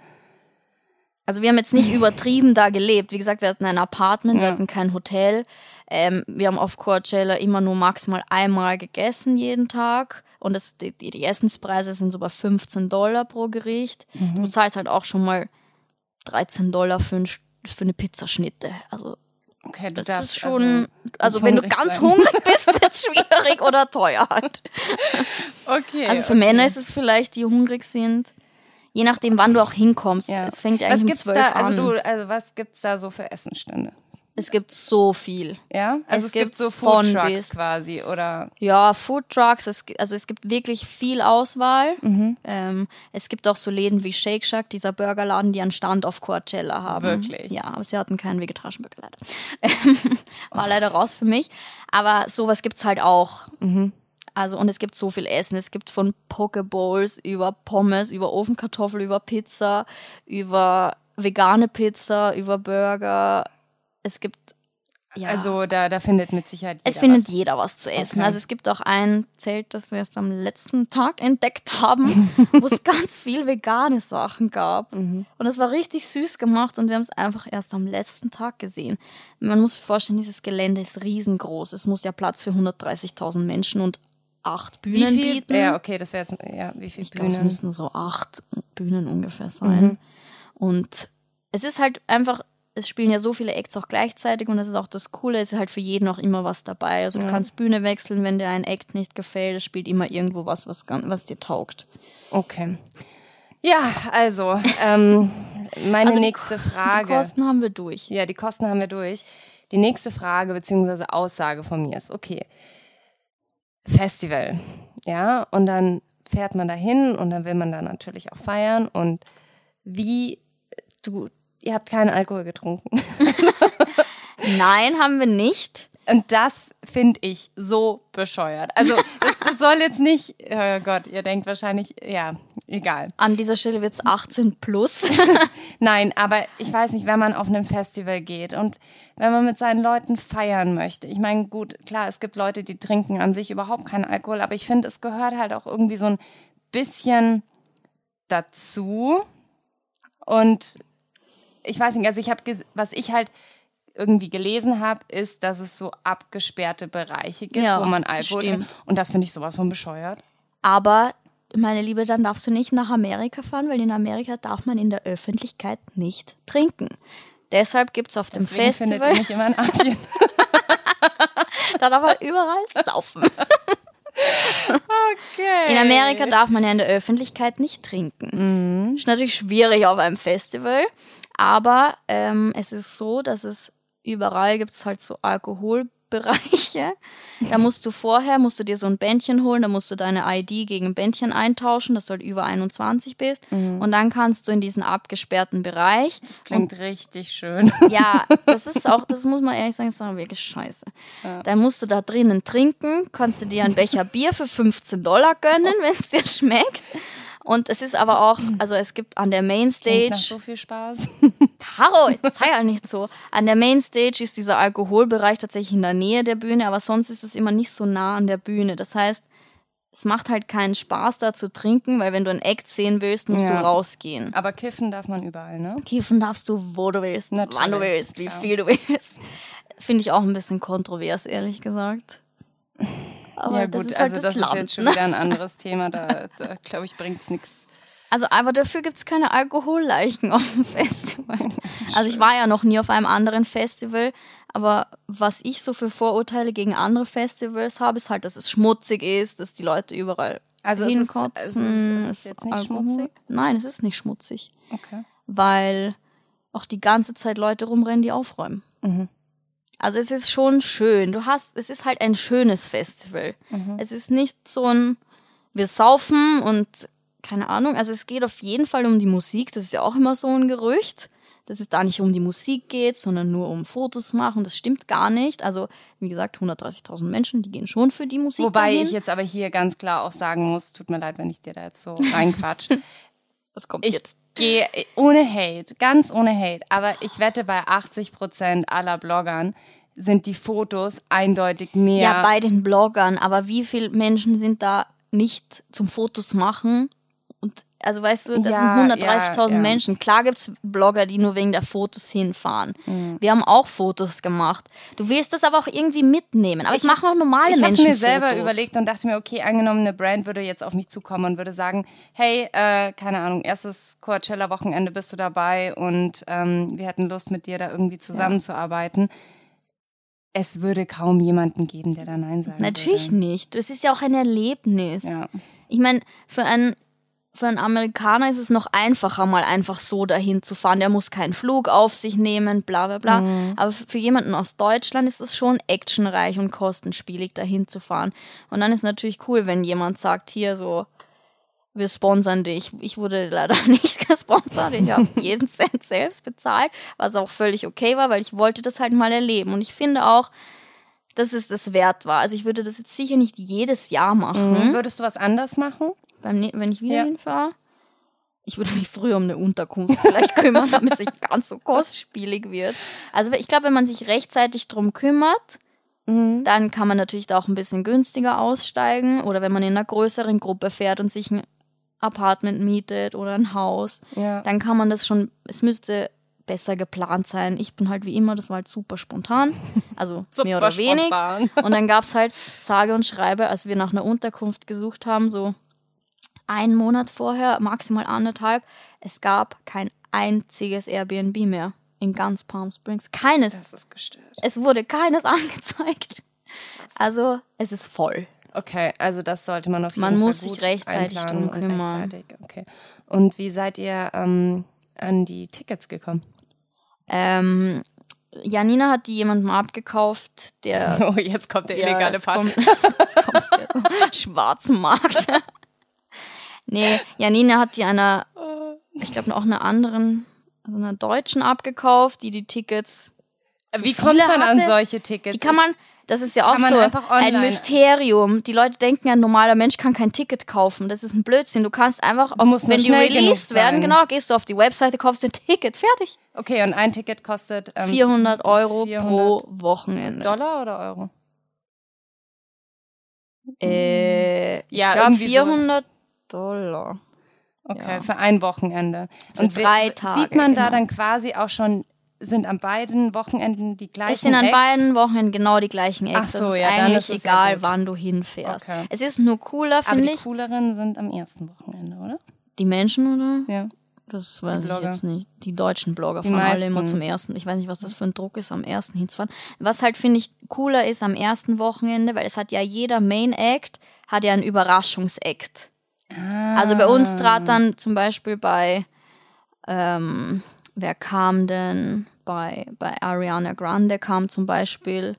[SPEAKER 2] Also wir haben jetzt nicht übertrieben da gelebt. Wie gesagt, wir hatten ein Apartment, wir
[SPEAKER 1] Ja.
[SPEAKER 2] hatten kein Hotel. Ähm, wir haben auf Coachella immer nur maximal einmal gegessen jeden Tag. Und das, die, die, die Essenspreise sind so bei 15 Dollar pro Gericht.
[SPEAKER 1] Mhm.
[SPEAKER 2] Du zahlst halt auch schon mal 13 Dollar für, ein, für eine Pizzaschnitte. Also
[SPEAKER 1] Okay,
[SPEAKER 2] das
[SPEAKER 1] darfst
[SPEAKER 2] ist schon, also,
[SPEAKER 1] nicht
[SPEAKER 2] wenn du ganz
[SPEAKER 1] sein.
[SPEAKER 2] hungrig bist, wird es schwierig oder teuer halt.
[SPEAKER 1] Okay.
[SPEAKER 2] Also für
[SPEAKER 1] okay.
[SPEAKER 2] Männer ist es vielleicht, die hungrig sind. Je nachdem, wann du auch hinkommst.
[SPEAKER 1] Ja.
[SPEAKER 2] Es fängt ja
[SPEAKER 1] was
[SPEAKER 2] eigentlich um
[SPEAKER 1] gibt's
[SPEAKER 2] 12
[SPEAKER 1] da,
[SPEAKER 2] an.
[SPEAKER 1] also du, also was gibt's da so für Essenstände?
[SPEAKER 2] Es gibt so viel.
[SPEAKER 1] Ja? Also
[SPEAKER 2] Es
[SPEAKER 1] es, gibt
[SPEAKER 2] gibt
[SPEAKER 1] so Food Trucks quasi oder
[SPEAKER 2] Ja, Food Trucks, es, also es gibt wirklich viel Auswahl.
[SPEAKER 1] Mhm.
[SPEAKER 2] Ähm, es gibt auch so Läden wie Shake Shack, dieser Burgerladen, die einen Stand auf Coachella haben.
[SPEAKER 1] Wirklich?
[SPEAKER 2] Ja, aber sie hatten keinen vegetarischen Burger leider. War leider raus für mich. Aber sowas gibt's halt auch.
[SPEAKER 1] Mhm.
[SPEAKER 2] Also, und es gibt so viel Essen. Es gibt von Pokebowls über Pommes, über Ofenkartoffel, über Pizza, über vegane Pizza, über Burger. Es gibt, ja.
[SPEAKER 1] also da, da findet mit Sicherheit jeder
[SPEAKER 2] Es findet
[SPEAKER 1] was.
[SPEAKER 2] jeder was zu essen.
[SPEAKER 1] Okay.
[SPEAKER 2] Also es gibt auch ein Zelt, das wir erst am letzten Tag entdeckt haben, wo es ganz viel vegane Sachen gab.
[SPEAKER 1] Mhm.
[SPEAKER 2] Und es war richtig süß gemacht und wir haben es einfach erst am letzten Tag gesehen. Man muss sich vorstellen, dieses Gelände ist riesengroß. Es muss ja Platz für 130.000 Menschen und acht
[SPEAKER 1] Wie
[SPEAKER 2] Bühnen
[SPEAKER 1] viel?
[SPEAKER 2] bieten.
[SPEAKER 1] Ja, okay, das wäre jetzt ja, wie viel
[SPEAKER 2] Ich glaube, es
[SPEAKER 1] Bühnen?
[SPEAKER 2] müssen so acht Bühnen ungefähr sein.
[SPEAKER 1] Mhm.
[SPEAKER 2] Und es ist halt einfach, es spielen ja so viele Acts auch gleichzeitig und das ist auch das Coole, es ist halt für jeden auch immer was dabei. Also du kannst Bühne wechseln, wenn dir ein Act nicht gefällt. Es spielt immer irgendwo was, was, was dir taugt.
[SPEAKER 1] Okay. Ja, also ähm, meine
[SPEAKER 2] Also die
[SPEAKER 1] nächste
[SPEAKER 2] Ko-
[SPEAKER 1] Frage.
[SPEAKER 2] Die Kosten haben wir durch.
[SPEAKER 1] Ja, die Kosten haben wir durch. Die nächste Frage bzw. Aussage von mir ist, okay, Festival, ja, und dann fährt man dahin und dann will man da natürlich auch feiern und wie, du, ihr habt keinen Alkohol getrunken.
[SPEAKER 2] Nein, haben wir nicht.
[SPEAKER 1] Und das finde ich so bescheuert. Also, das, das soll jetzt nicht, oh Gott, ihr denkt wahrscheinlich, ja, egal.
[SPEAKER 2] An dieser Stelle wird es 18 plus.
[SPEAKER 1] Nein, aber ich weiß nicht, wenn man auf einem Festival geht und wenn man mit seinen Leuten feiern möchte. Ich meine, gut, klar, es gibt Leute, die trinken an sich überhaupt keinen Alkohol, aber ich finde, es gehört halt auch irgendwie so ein bisschen dazu. Und ich weiß nicht, also ich habe, was ich halt irgendwie gelesen habe, ist, dass es so abgesperrte Bereiche gibt,
[SPEAKER 2] Ja,
[SPEAKER 1] wo man Alkohol trinkt. Und das finde ich sowas von bescheuert.
[SPEAKER 2] Aber, meine Liebe, dann darfst du nicht nach Amerika fahren, weil in Amerika darf man in der Öffentlichkeit nicht trinken. Deshalb gibt es auf dem
[SPEAKER 1] Deswegen findet ihr
[SPEAKER 2] Festival,
[SPEAKER 1] mich immer in Asien.
[SPEAKER 2] da darf man überall saufen.
[SPEAKER 1] Okay.
[SPEAKER 2] In Amerika darf man ja in der Öffentlichkeit nicht trinken. Ist natürlich schwierig auf einem Festival, aber ähm, es ist so, dass es überall gibt es halt so Alkoholbereiche. Da musst du vorher, musst du dir so ein Bändchen holen, da musst du deine ID gegen ein Bändchen eintauschen, dass du halt über 21 bist. Und dann kannst du in diesen abgesperrten Bereich.
[SPEAKER 1] Das klingt richtig schön.
[SPEAKER 2] Ja, das ist auch, das muss man ehrlich sagen, das ist auch wirklich scheiße. Dann musst du da drinnen trinken, kannst du dir einen Becher Bier für 15 Dollar gönnen, wenn es dir schmeckt. Und es ist aber auch, also es gibt an der Mainstage,
[SPEAKER 1] so viel Spaß.
[SPEAKER 2] Caro, jetzt sei ja nicht so. An der Mainstage ist dieser Alkoholbereich tatsächlich in der Nähe der Bühne, aber sonst ist es immer nicht so nah an der Bühne. Das heißt, es macht halt keinen Spaß da zu trinken, weil wenn du ein Act sehen willst, musst
[SPEAKER 1] Ja.
[SPEAKER 2] du rausgehen.
[SPEAKER 1] Aber kiffen darf man überall, ne?
[SPEAKER 2] Kiffen darfst du, wo du willst, wann du
[SPEAKER 1] Natürlich,
[SPEAKER 2] willst, wie
[SPEAKER 1] klar.
[SPEAKER 2] viel du willst. Finde ich auch ein bisschen kontrovers, ehrlich gesagt. Aber
[SPEAKER 1] ja
[SPEAKER 2] das
[SPEAKER 1] gut,
[SPEAKER 2] ist halt
[SPEAKER 1] also
[SPEAKER 2] das,
[SPEAKER 1] das,
[SPEAKER 2] Land.
[SPEAKER 1] ist jetzt schon
[SPEAKER 2] ne?
[SPEAKER 1] wieder ein anderes Thema. Da, da glaube ich, bringt es nichts.
[SPEAKER 2] Also, aber dafür gibt es keine Alkoholleichen auf dem Festival. Also ich war ja noch nie auf einem anderen Festival, aber was ich so für Vorurteile gegen andere Festivals habe, ist halt, dass es schmutzig ist, dass die Leute überall
[SPEAKER 1] Also es ist-
[SPEAKER 2] hinkotzen.
[SPEAKER 1] es ist- es ist jetzt nicht
[SPEAKER 2] Alkohol-
[SPEAKER 1] schmutzig?
[SPEAKER 2] Nein, es ist nicht schmutzig,
[SPEAKER 1] Okay.
[SPEAKER 2] weil auch die ganze Zeit Leute rumrennen, die aufräumen.
[SPEAKER 1] Mhm.
[SPEAKER 2] Also es ist schon schön. Du hast, es ist halt ein schönes Festival.
[SPEAKER 1] Mhm.
[SPEAKER 2] Es ist nicht so ein, wir saufen und keine Ahnung, also es geht auf jeden Fall um die Musik, das ist ja auch immer so ein Gerücht, dass es da nicht um die Musik geht, sondern nur um Fotos machen. Das stimmt gar nicht. Also, wie gesagt, 130.000 Menschen, die gehen schon für die Musik.
[SPEAKER 1] Wobei
[SPEAKER 2] dahin.
[SPEAKER 1] ich jetzt aber hier ganz klar auch sagen muss, tut mir leid, wenn ich dir da jetzt so reinquatsch.
[SPEAKER 2] Was kommt
[SPEAKER 1] ich
[SPEAKER 2] jetzt?
[SPEAKER 1] Gehe ohne Hate, ganz ohne Hate, aber ich wette, bei 80 Prozent aller Bloggern sind die Fotos eindeutig mehr.
[SPEAKER 2] Ja, bei den Bloggern, aber wie viele Menschen sind da nicht zum Fotos machen? Und also weißt du, das
[SPEAKER 1] Ja,
[SPEAKER 2] sind 130.000
[SPEAKER 1] ja, ja.
[SPEAKER 2] Menschen. Klar gibt's Blogger, die nur wegen der Fotos hinfahren. Wir haben auch Fotos gemacht. Du willst das aber auch irgendwie mitnehmen. Aber es machen auch normale
[SPEAKER 1] ich habe
[SPEAKER 2] Menschen
[SPEAKER 1] mir selber
[SPEAKER 2] Fotos.
[SPEAKER 1] überlegt und dachte mir, okay, angenommen, eine Brand würde jetzt auf mich zukommen und würde sagen, hey, äh, keine Ahnung, erstes Coachella-Wochenende bist du dabei und ähm, wir hätten Lust, mit dir da irgendwie zusammenzuarbeiten. Es würde kaum jemanden geben, der da Nein sagen
[SPEAKER 2] Natürlich
[SPEAKER 1] würde.
[SPEAKER 2] nicht. Das ist ja auch ein Erlebnis.
[SPEAKER 1] Ja.
[SPEAKER 2] Ich meine, für einen, für einen Amerikaner ist es noch einfacher, mal einfach so dahin zu fahren. Der muss keinen Flug auf sich nehmen, bla bla bla.
[SPEAKER 1] Mhm.
[SPEAKER 2] Aber für jemanden aus Deutschland ist es schon actionreich und kostenspielig, dahin zu fahren. Und dann ist natürlich cool, wenn jemand sagt, hier so, wir sponsern dich. Ich wurde leider nicht gesponsert. Ich habe jeden Cent selbst bezahlt, was auch völlig okay war, weil ich wollte das halt mal erleben. Und ich finde auch, dass es das wert war. Also ich würde das jetzt sicher nicht jedes Jahr machen
[SPEAKER 1] Mhm. Würdest du was anders machen?
[SPEAKER 2] Beim, ne- wenn ich wieder
[SPEAKER 1] Ja.
[SPEAKER 2] hinfahre. Ich würde mich früher um eine Unterkunft vielleicht kümmern, damit es nicht ganz so kostspielig wird. Also ich glaube, wenn man sich rechtzeitig drum kümmert,
[SPEAKER 1] Mhm.
[SPEAKER 2] dann kann man natürlich da auch ein bisschen günstiger aussteigen. Oder wenn man in einer größeren Gruppe fährt und sich ein Apartment mietet oder ein Haus,
[SPEAKER 1] Ja.
[SPEAKER 2] dann kann man das schon, es müsste besser geplant sein. Ich bin halt wie immer, das war halt super spontan. Also mehr oder wenig.
[SPEAKER 1] spontan.
[SPEAKER 2] Und dann gab es halt sage und schreibe, als wir nach einer Unterkunft gesucht haben, so einen Monat vorher, maximal anderthalb, es gab kein einziges Airbnb mehr in ganz Palm Springs. Keines.
[SPEAKER 1] Das ist gestört.
[SPEAKER 2] Es wurde keines angezeigt. Also es ist voll.
[SPEAKER 1] Okay, also das sollte man auf jeden
[SPEAKER 2] Man
[SPEAKER 1] Fall
[SPEAKER 2] muss
[SPEAKER 1] gut
[SPEAKER 2] sich rechtzeitig drum
[SPEAKER 1] und
[SPEAKER 2] kümmern.
[SPEAKER 1] rechtzeitig, Okay. Und wie seid ihr ähm, an die Tickets gekommen?
[SPEAKER 2] Ähm, Janina hat die jemandem abgekauft, der
[SPEAKER 1] Oh, jetzt kommt der
[SPEAKER 2] Ja,
[SPEAKER 1] illegale
[SPEAKER 2] jetzt
[SPEAKER 1] Part.
[SPEAKER 2] kommt, jetzt kommt hier Schwarzmarkt. Nee, Janina hat die einer, ich glaube auch einer anderen, also einer Deutschen abgekauft, die die Tickets. zu
[SPEAKER 1] Wie kommt man an
[SPEAKER 2] hatte.
[SPEAKER 1] solche Tickets?
[SPEAKER 2] Die kann man, das ist ja auch so ein Mysterium. Die Leute denken ja, ein normaler Mensch kann kein Ticket kaufen. Das ist ein Blödsinn. Du kannst einfach, auf,
[SPEAKER 1] musst nur
[SPEAKER 2] wenn die released werden, genau, gehst du auf die Webseite, kaufst ein Ticket, fertig.
[SPEAKER 1] Okay, und ein Ticket kostet ähm,
[SPEAKER 2] 400 Euro
[SPEAKER 1] 400
[SPEAKER 2] pro Wochenende.
[SPEAKER 1] Dollar oder Euro?
[SPEAKER 2] Äh, ich
[SPEAKER 1] Ja, sowas.
[SPEAKER 2] 400 Dollar.
[SPEAKER 1] Okay,
[SPEAKER 2] Ja.
[SPEAKER 1] für ein Wochenende.
[SPEAKER 2] Für
[SPEAKER 1] und
[SPEAKER 2] drei Tage,
[SPEAKER 1] Sieht man da
[SPEAKER 2] genau.
[SPEAKER 1] dann quasi auch schon, sind an beiden Wochenenden die gleichen
[SPEAKER 2] Es sind an
[SPEAKER 1] Acts?
[SPEAKER 2] beiden Wochen genau die gleichen Acts.
[SPEAKER 1] Ach so,
[SPEAKER 2] das ist
[SPEAKER 1] ja,
[SPEAKER 2] eigentlich
[SPEAKER 1] ist
[SPEAKER 2] egal, wann du hinfährst.
[SPEAKER 1] Okay.
[SPEAKER 2] Es ist nur cooler,
[SPEAKER 1] Aber
[SPEAKER 2] finde
[SPEAKER 1] die
[SPEAKER 2] ich.
[SPEAKER 1] cooleren sind am ersten Wochenende, oder?
[SPEAKER 2] Die Menschen, oder?
[SPEAKER 1] Ja.
[SPEAKER 2] Das weiß ich jetzt nicht. Die deutschen Blogger
[SPEAKER 1] Die
[SPEAKER 2] fahren alle immer zum ersten. Ich weiß nicht, was das für ein Druck ist, am ersten hinzufahren. Was halt, finde ich, cooler ist am ersten Wochenende, weil es hat ja jeder Main Act, hat ja einen Überraschungsakt. Also bei
[SPEAKER 1] Ah.
[SPEAKER 2] uns trat dann zum Beispiel bei, ähm, wer kam denn? Bei, bei Ariana Grande kam zum Beispiel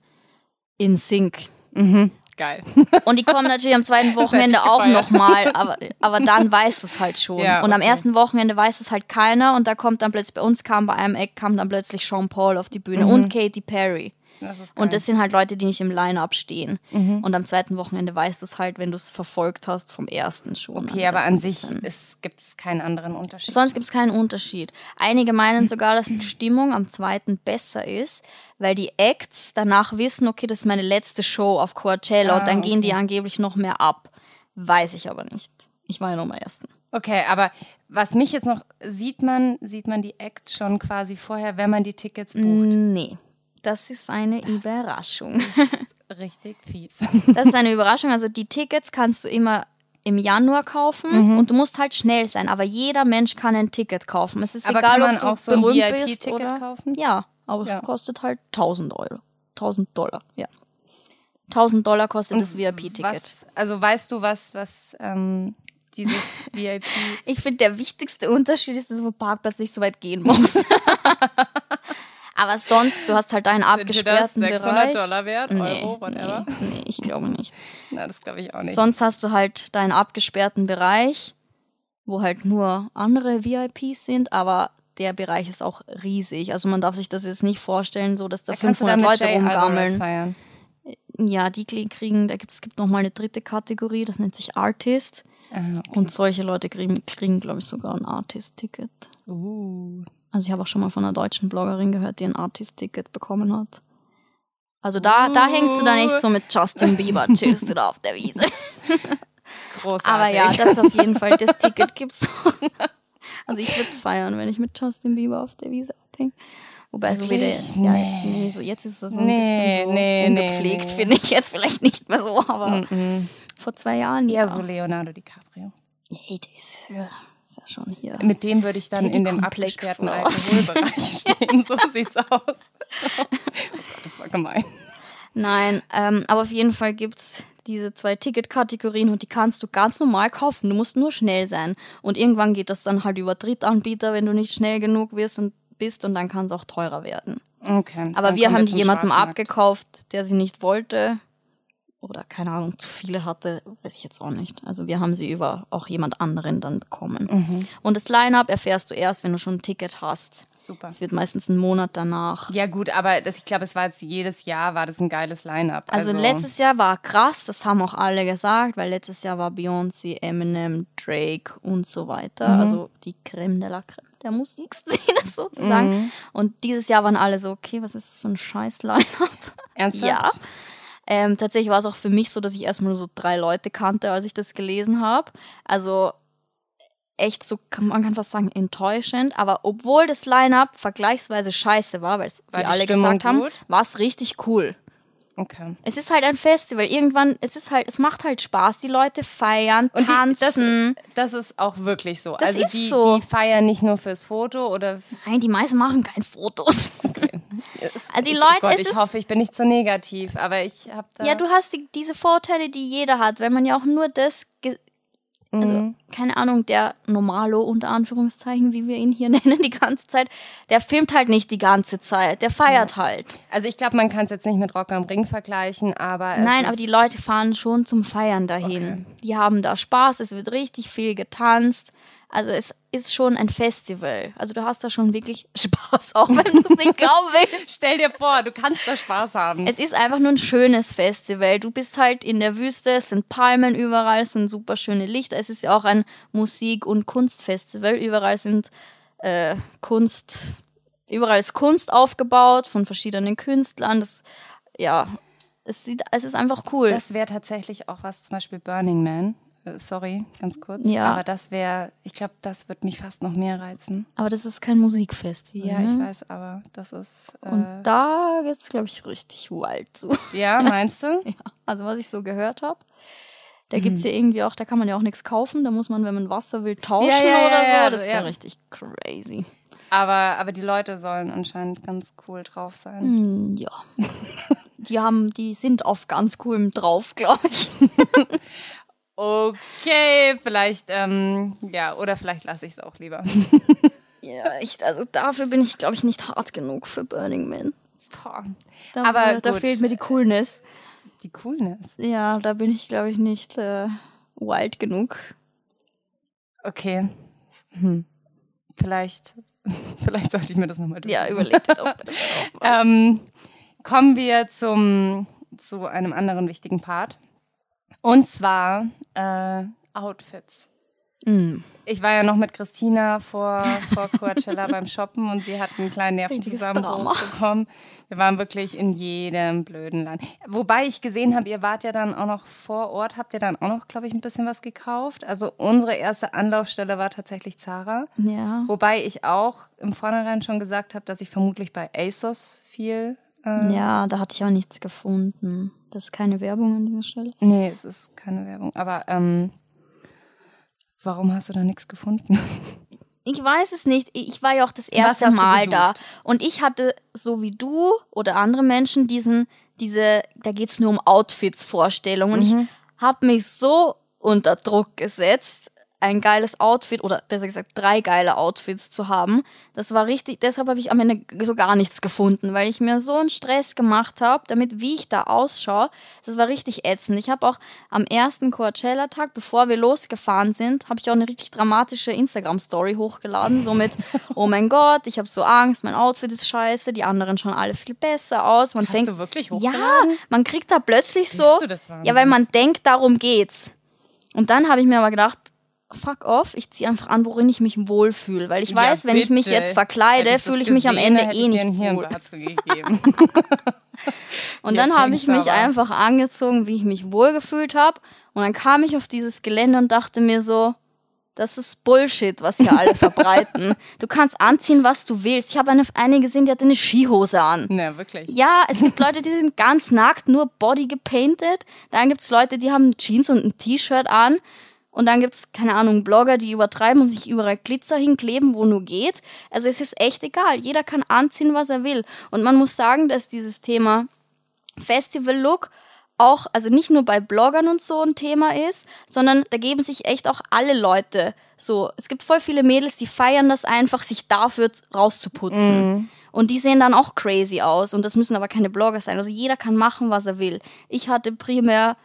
[SPEAKER 2] In Sync.
[SPEAKER 1] Mhm. Geil.
[SPEAKER 2] Und die kommen natürlich am zweiten Wochenende auch nochmal, aber, aber dann weißt du es halt schon.
[SPEAKER 1] Ja,
[SPEAKER 2] Und am
[SPEAKER 1] okay.
[SPEAKER 2] ersten Wochenende weiß es halt keiner und da kommt dann plötzlich, bei uns kam bei einem Eck, kam dann plötzlich Sean Paul auf die Bühne
[SPEAKER 1] Mhm.
[SPEAKER 2] und Katy Perry. Und das sind halt Leute, die nicht im Line-Up stehen.
[SPEAKER 1] Mhm.
[SPEAKER 2] Und am zweiten Wochenende weißt du es halt, wenn du es verfolgt hast vom ersten schon.
[SPEAKER 1] okay,
[SPEAKER 2] Also
[SPEAKER 1] aber an sich gibt es keinen anderen Unterschied.
[SPEAKER 2] Sonst gibt es keinen Unterschied. Einige meinen sogar, dass die Stimmung am zweiten besser ist, weil die Acts danach wissen, okay, das ist meine letzte Show auf Coachella
[SPEAKER 1] Ah,
[SPEAKER 2] und dann gehen
[SPEAKER 1] okay.
[SPEAKER 2] die angeblich noch mehr ab. Weiß ich aber nicht. Ich war ja noch mal ersten.
[SPEAKER 1] Okay, aber was mich jetzt noch, sieht man, sieht man die Acts schon quasi vorher, wenn man die Tickets bucht?
[SPEAKER 2] Nee. Das ist eine Überraschung.
[SPEAKER 1] Richtig fies.
[SPEAKER 2] Das ist eine Überraschung. Also die Tickets kannst du immer im Januar kaufen und du musst halt schnell sein. Aber jeder Mensch kann ein Ticket kaufen. Es ist
[SPEAKER 1] Aber
[SPEAKER 2] egal,
[SPEAKER 1] kann man
[SPEAKER 2] ob du
[SPEAKER 1] auch so ein
[SPEAKER 2] berühmt bist
[SPEAKER 1] VIP-Ticket
[SPEAKER 2] oder
[SPEAKER 1] kaufen?
[SPEAKER 2] Ja, aber
[SPEAKER 1] Ja.
[SPEAKER 2] es kostet halt 1000 Euro. 1000 Dollar, ja. 1000 Dollar kostet das VIP-Ticket.
[SPEAKER 1] Also weißt du, was, was ähm, dieses VIP.
[SPEAKER 2] Ich finde, der wichtigste Unterschied ist, dass du vom Parkplatz nicht so weit gehen musst. aber sonst, du hast halt deinen abgesperrten Bereich.
[SPEAKER 1] wert?
[SPEAKER 2] Nee, nee, nee, ich glaube nicht.
[SPEAKER 1] Na, das glaube ich auch nicht.
[SPEAKER 2] Sonst hast du halt deinen abgesperrten Bereich. wo halt nur andere VIPs sind, aber der Bereich ist auch riesig. Also man darf sich das jetzt nicht vorstellen, so dass da, da 500 Leute Jay rumgammeln. Ja, die kriegen, da gibt es gibt noch mal eine dritte Kategorie, das nennt sich Artist. Ah, okay. Und solche Leute kriegen, kriegen glaube ich, sogar ein Artist-Ticket. Uh. Also ich habe auch schon mal von einer deutschen Bloggerin gehört, die ein Artist-Ticket bekommen hat. Also da, da hängst du da nicht so mit Justin Bieber, chillst du da auf der Wiese. Großartig. Aber ja, das auf jeden Fall, das Ticket gibt's. also ich würde es feiern, wenn ich mit Justin Bieber auf der Wiese abhänge. Wobei so wie der, ja, nee, so jetzt ist es so ein nee, bisschen so nee, ungepflegt, nee, finde ich jetzt vielleicht nicht mehr so, aber mm -mm. vor zwei Jahren.
[SPEAKER 1] Ja, so Leonardo DiCaprio.
[SPEAKER 2] Nee, ist, ja, ist ja schon hier.
[SPEAKER 1] Mit dem würde ich dann in dem abgesperrten Alkoholbereich stehen, so sieht's aus. oh Gott, das war gemein.
[SPEAKER 2] Nein, ähm, aber auf jeden Fall gibt's diese zwei Ticketkategorien und die kannst du ganz normal kaufen. Du musst nur schnell sein. Und irgendwann geht das dann halt über Drittanbieter, wenn du nicht schnell genug wirst und bist und dann kann es auch teurer werden.
[SPEAKER 1] Okay.
[SPEAKER 2] Aber wir haben die jemandem abgekauft, der sie nicht wollte oder keine Ahnung, zu viele hatte, weiß ich jetzt auch nicht. Also wir haben sie über auch jemand anderen dann bekommen. Mhm. Und das Line-up erfährst du erst, wenn du schon ein Ticket hast.
[SPEAKER 1] Super.
[SPEAKER 2] Es wird meistens ein Monat danach.
[SPEAKER 1] Ja gut, aber das, ich glaube, es war jetzt jedes Jahr war das ein geiles Line-up.
[SPEAKER 2] Also, also, letztes Jahr war krass, das haben auch alle gesagt, weil letztes Jahr war Beyoncé, Eminem, Drake und so weiter. Mhm. Also die Creme de la Creme der Musikszene sozusagen. Mhm. Und dieses Jahr waren alle so, okay, was ist das für ein scheiß Line-up?
[SPEAKER 1] Ernsthaft?
[SPEAKER 2] Ja. Ähm, tatsächlich war es auch für mich so, dass ich erstmal nur so drei Leute kannte, als ich das gelesen habe. Also echt so, man kann fast sagen, enttäuschend. Aber obwohl das Line-Up vergleichsweise scheiße war, weil wir alle Stimmung gesagt haben, war es richtig cool.
[SPEAKER 1] Okay.
[SPEAKER 2] Es ist halt ein Festival. Irgendwann, es ist halt, es macht halt Spaß. Die Leute feiern, und tanzen.
[SPEAKER 1] Die, das, das, ist auch wirklich so. Das also ist die, so. die feiern nicht nur fürs Foto oder.
[SPEAKER 2] Nein, die meisten machen kein Foto. Okay. also die
[SPEAKER 1] ich,
[SPEAKER 2] Leute.
[SPEAKER 1] Oh Gott, ich hoffe, ich bin nicht zu negativ, aber ich habe da.
[SPEAKER 2] Ja, du hast die, diese Vorteile, die jeder hat, wenn man ja auch nur das also mhm. keine Ahnung, der Normalo unter Anführungszeichen, wie wir ihn hier nennen, die ganze Zeit, der filmt halt nicht die ganze Zeit, der feiert ja. halt.
[SPEAKER 1] Also ich glaube, man kann es jetzt nicht mit Rock am Ring vergleichen, aber
[SPEAKER 2] Nein, aber die Leute fahren schon zum Feiern dahin. Okay. Die haben da Spaß, es wird richtig viel getanzt. Also es ist schon ein Festival. Also du hast da schon wirklich Spaß, auch wenn du es nicht glauben willst.
[SPEAKER 1] Stell dir vor, du kannst da Spaß haben.
[SPEAKER 2] Es ist einfach nur ein schönes Festival. Du bist halt in der Wüste, es sind Palmen überall, es sind super schöne Lichter. Es ist ja auch ein Musik- und Kunstfestival. Überall sind äh, Kunst, überall ist Kunst aufgebaut von verschiedenen Künstlern. Das, ja, es, sieht, es ist einfach cool.
[SPEAKER 1] Das wäre tatsächlich auch was, zum Beispiel Burning Man sorry, ganz kurz.
[SPEAKER 2] Ja.
[SPEAKER 1] Aber das wäre, ich glaube, das wird mich fast noch mehr reizen.
[SPEAKER 2] Aber das ist kein Musikfest.
[SPEAKER 1] Ja, ne? ich weiß, aber das ist.
[SPEAKER 2] Äh Und da ist, glaube ich, richtig wild zu.
[SPEAKER 1] Ja, meinst du?
[SPEAKER 2] ja, also was ich so gehört habe. Da mhm. gibt es ja irgendwie auch, da kann man ja auch nichts kaufen. Da muss man, wenn man Wasser will, tauschen ja, ja, oder so. das ist ja richtig crazy.
[SPEAKER 1] Aber, aber die Leute sollen anscheinend ganz cool drauf sein.
[SPEAKER 2] Mm, ja. die haben, die sind auf ganz coolem drauf, glaube ich.
[SPEAKER 1] Okay, vielleicht, ähm, ja, oder vielleicht lasse ich es auch lieber.
[SPEAKER 2] ja, echt, also dafür bin ich, glaube ich, nicht hart genug für Burning Man.
[SPEAKER 1] Boah.
[SPEAKER 2] Da, Aber da fehlt mir die Coolness.
[SPEAKER 1] Die Coolness?
[SPEAKER 2] Ja, da bin ich, glaube ich, nicht äh, wild genug.
[SPEAKER 1] Okay. Hm. Vielleicht, vielleicht sollte ich mir das nochmal
[SPEAKER 2] durch. Ja, überleg dir das
[SPEAKER 1] bitte ähm, Kommen wir zum, zu einem anderen wichtigen Part. Und zwar äh, Outfits. Mm. Ich war ja noch mit Christina vor, vor Coachella beim Shoppen und sie hat einen kleinen Nervenzusammenbruch bekommen. Wir waren wirklich in jedem blöden Land. Wobei ich gesehen habe, ihr wart ja dann auch noch vor Ort, habt ihr dann auch noch, glaube ich, ein bisschen was gekauft. Also unsere erste Anlaufstelle war tatsächlich Zara.
[SPEAKER 2] Ja.
[SPEAKER 1] Wobei ich auch im Vornherein schon gesagt habe, dass ich vermutlich bei ASOS viel
[SPEAKER 2] äh, ja, da hatte ich auch nichts gefunden. Das ist keine Werbung an dieser Stelle.
[SPEAKER 1] Nee, es ist keine Werbung. Aber ähm, warum hast du da nichts gefunden?
[SPEAKER 2] Ich weiß es nicht. Ich war ja auch das erste Mal da. Und ich hatte, so wie du oder andere Menschen, diesen, diese, da geht es nur um Outfits-Vorstellungen. Und mhm. ich habe mich so unter Druck gesetzt. Ein geiles Outfit oder besser gesagt drei geile Outfits zu haben. Das war richtig, deshalb habe ich am Ende so gar nichts gefunden, weil ich mir so einen Stress gemacht habe, damit wie ich da ausschaue. Das war richtig ätzend. Ich habe auch am ersten Coachella-Tag, bevor wir losgefahren sind, habe ich auch eine richtig dramatische Instagram-Story hochgeladen, so mit, oh mein Gott, ich habe so Angst, mein Outfit ist scheiße, die anderen schauen alle viel besser aus. Man
[SPEAKER 1] Hast
[SPEAKER 2] fängt,
[SPEAKER 1] du wirklich hochgeladen?
[SPEAKER 2] Ja, man kriegt da plötzlich
[SPEAKER 1] Siehst
[SPEAKER 2] so, ja, weil man denkt, darum geht's. Und dann habe ich mir aber gedacht, fuck off, ich ziehe einfach an, worin ich mich wohlfühle. Weil ich weiß,
[SPEAKER 1] Ja,
[SPEAKER 2] wenn ich mich jetzt verkleide, fühle ich mich am Ende eh nicht wohl. Und dann habe ich mich
[SPEAKER 1] aber.
[SPEAKER 2] einfach angezogen, wie ich mich wohlgefühlt habe. Und dann kam ich auf dieses Gelände und dachte mir so, das ist Bullshit, was hier alle verbreiten. Du kannst anziehen, was du willst. Ich habe eine, eine gesehen, die hatte eine Skihose an.
[SPEAKER 1] Na, wirklich.
[SPEAKER 2] Ja, es gibt Leute, die sind ganz nackt, nur Body gepainted. Dann gibt es Leute, die haben Jeans und ein T-Shirt an. Und dann gibt es, keine Ahnung, Blogger, die übertreiben und sich überall Glitzer hinkleben, wo nur geht. Also es ist echt egal. Jeder kann anziehen, was er will. Und man muss sagen, dass dieses Thema Festival-Look auch, also nicht nur bei Bloggern und so ein Thema ist, sondern da geben sich echt auch alle Leute so. Es gibt voll viele Mädels, die feiern das einfach, sich dafür rauszuputzen. Und die sehen dann auch crazy aus. Und das müssen aber keine Blogger sein. Also jeder kann machen, was er will. Ich hatte primär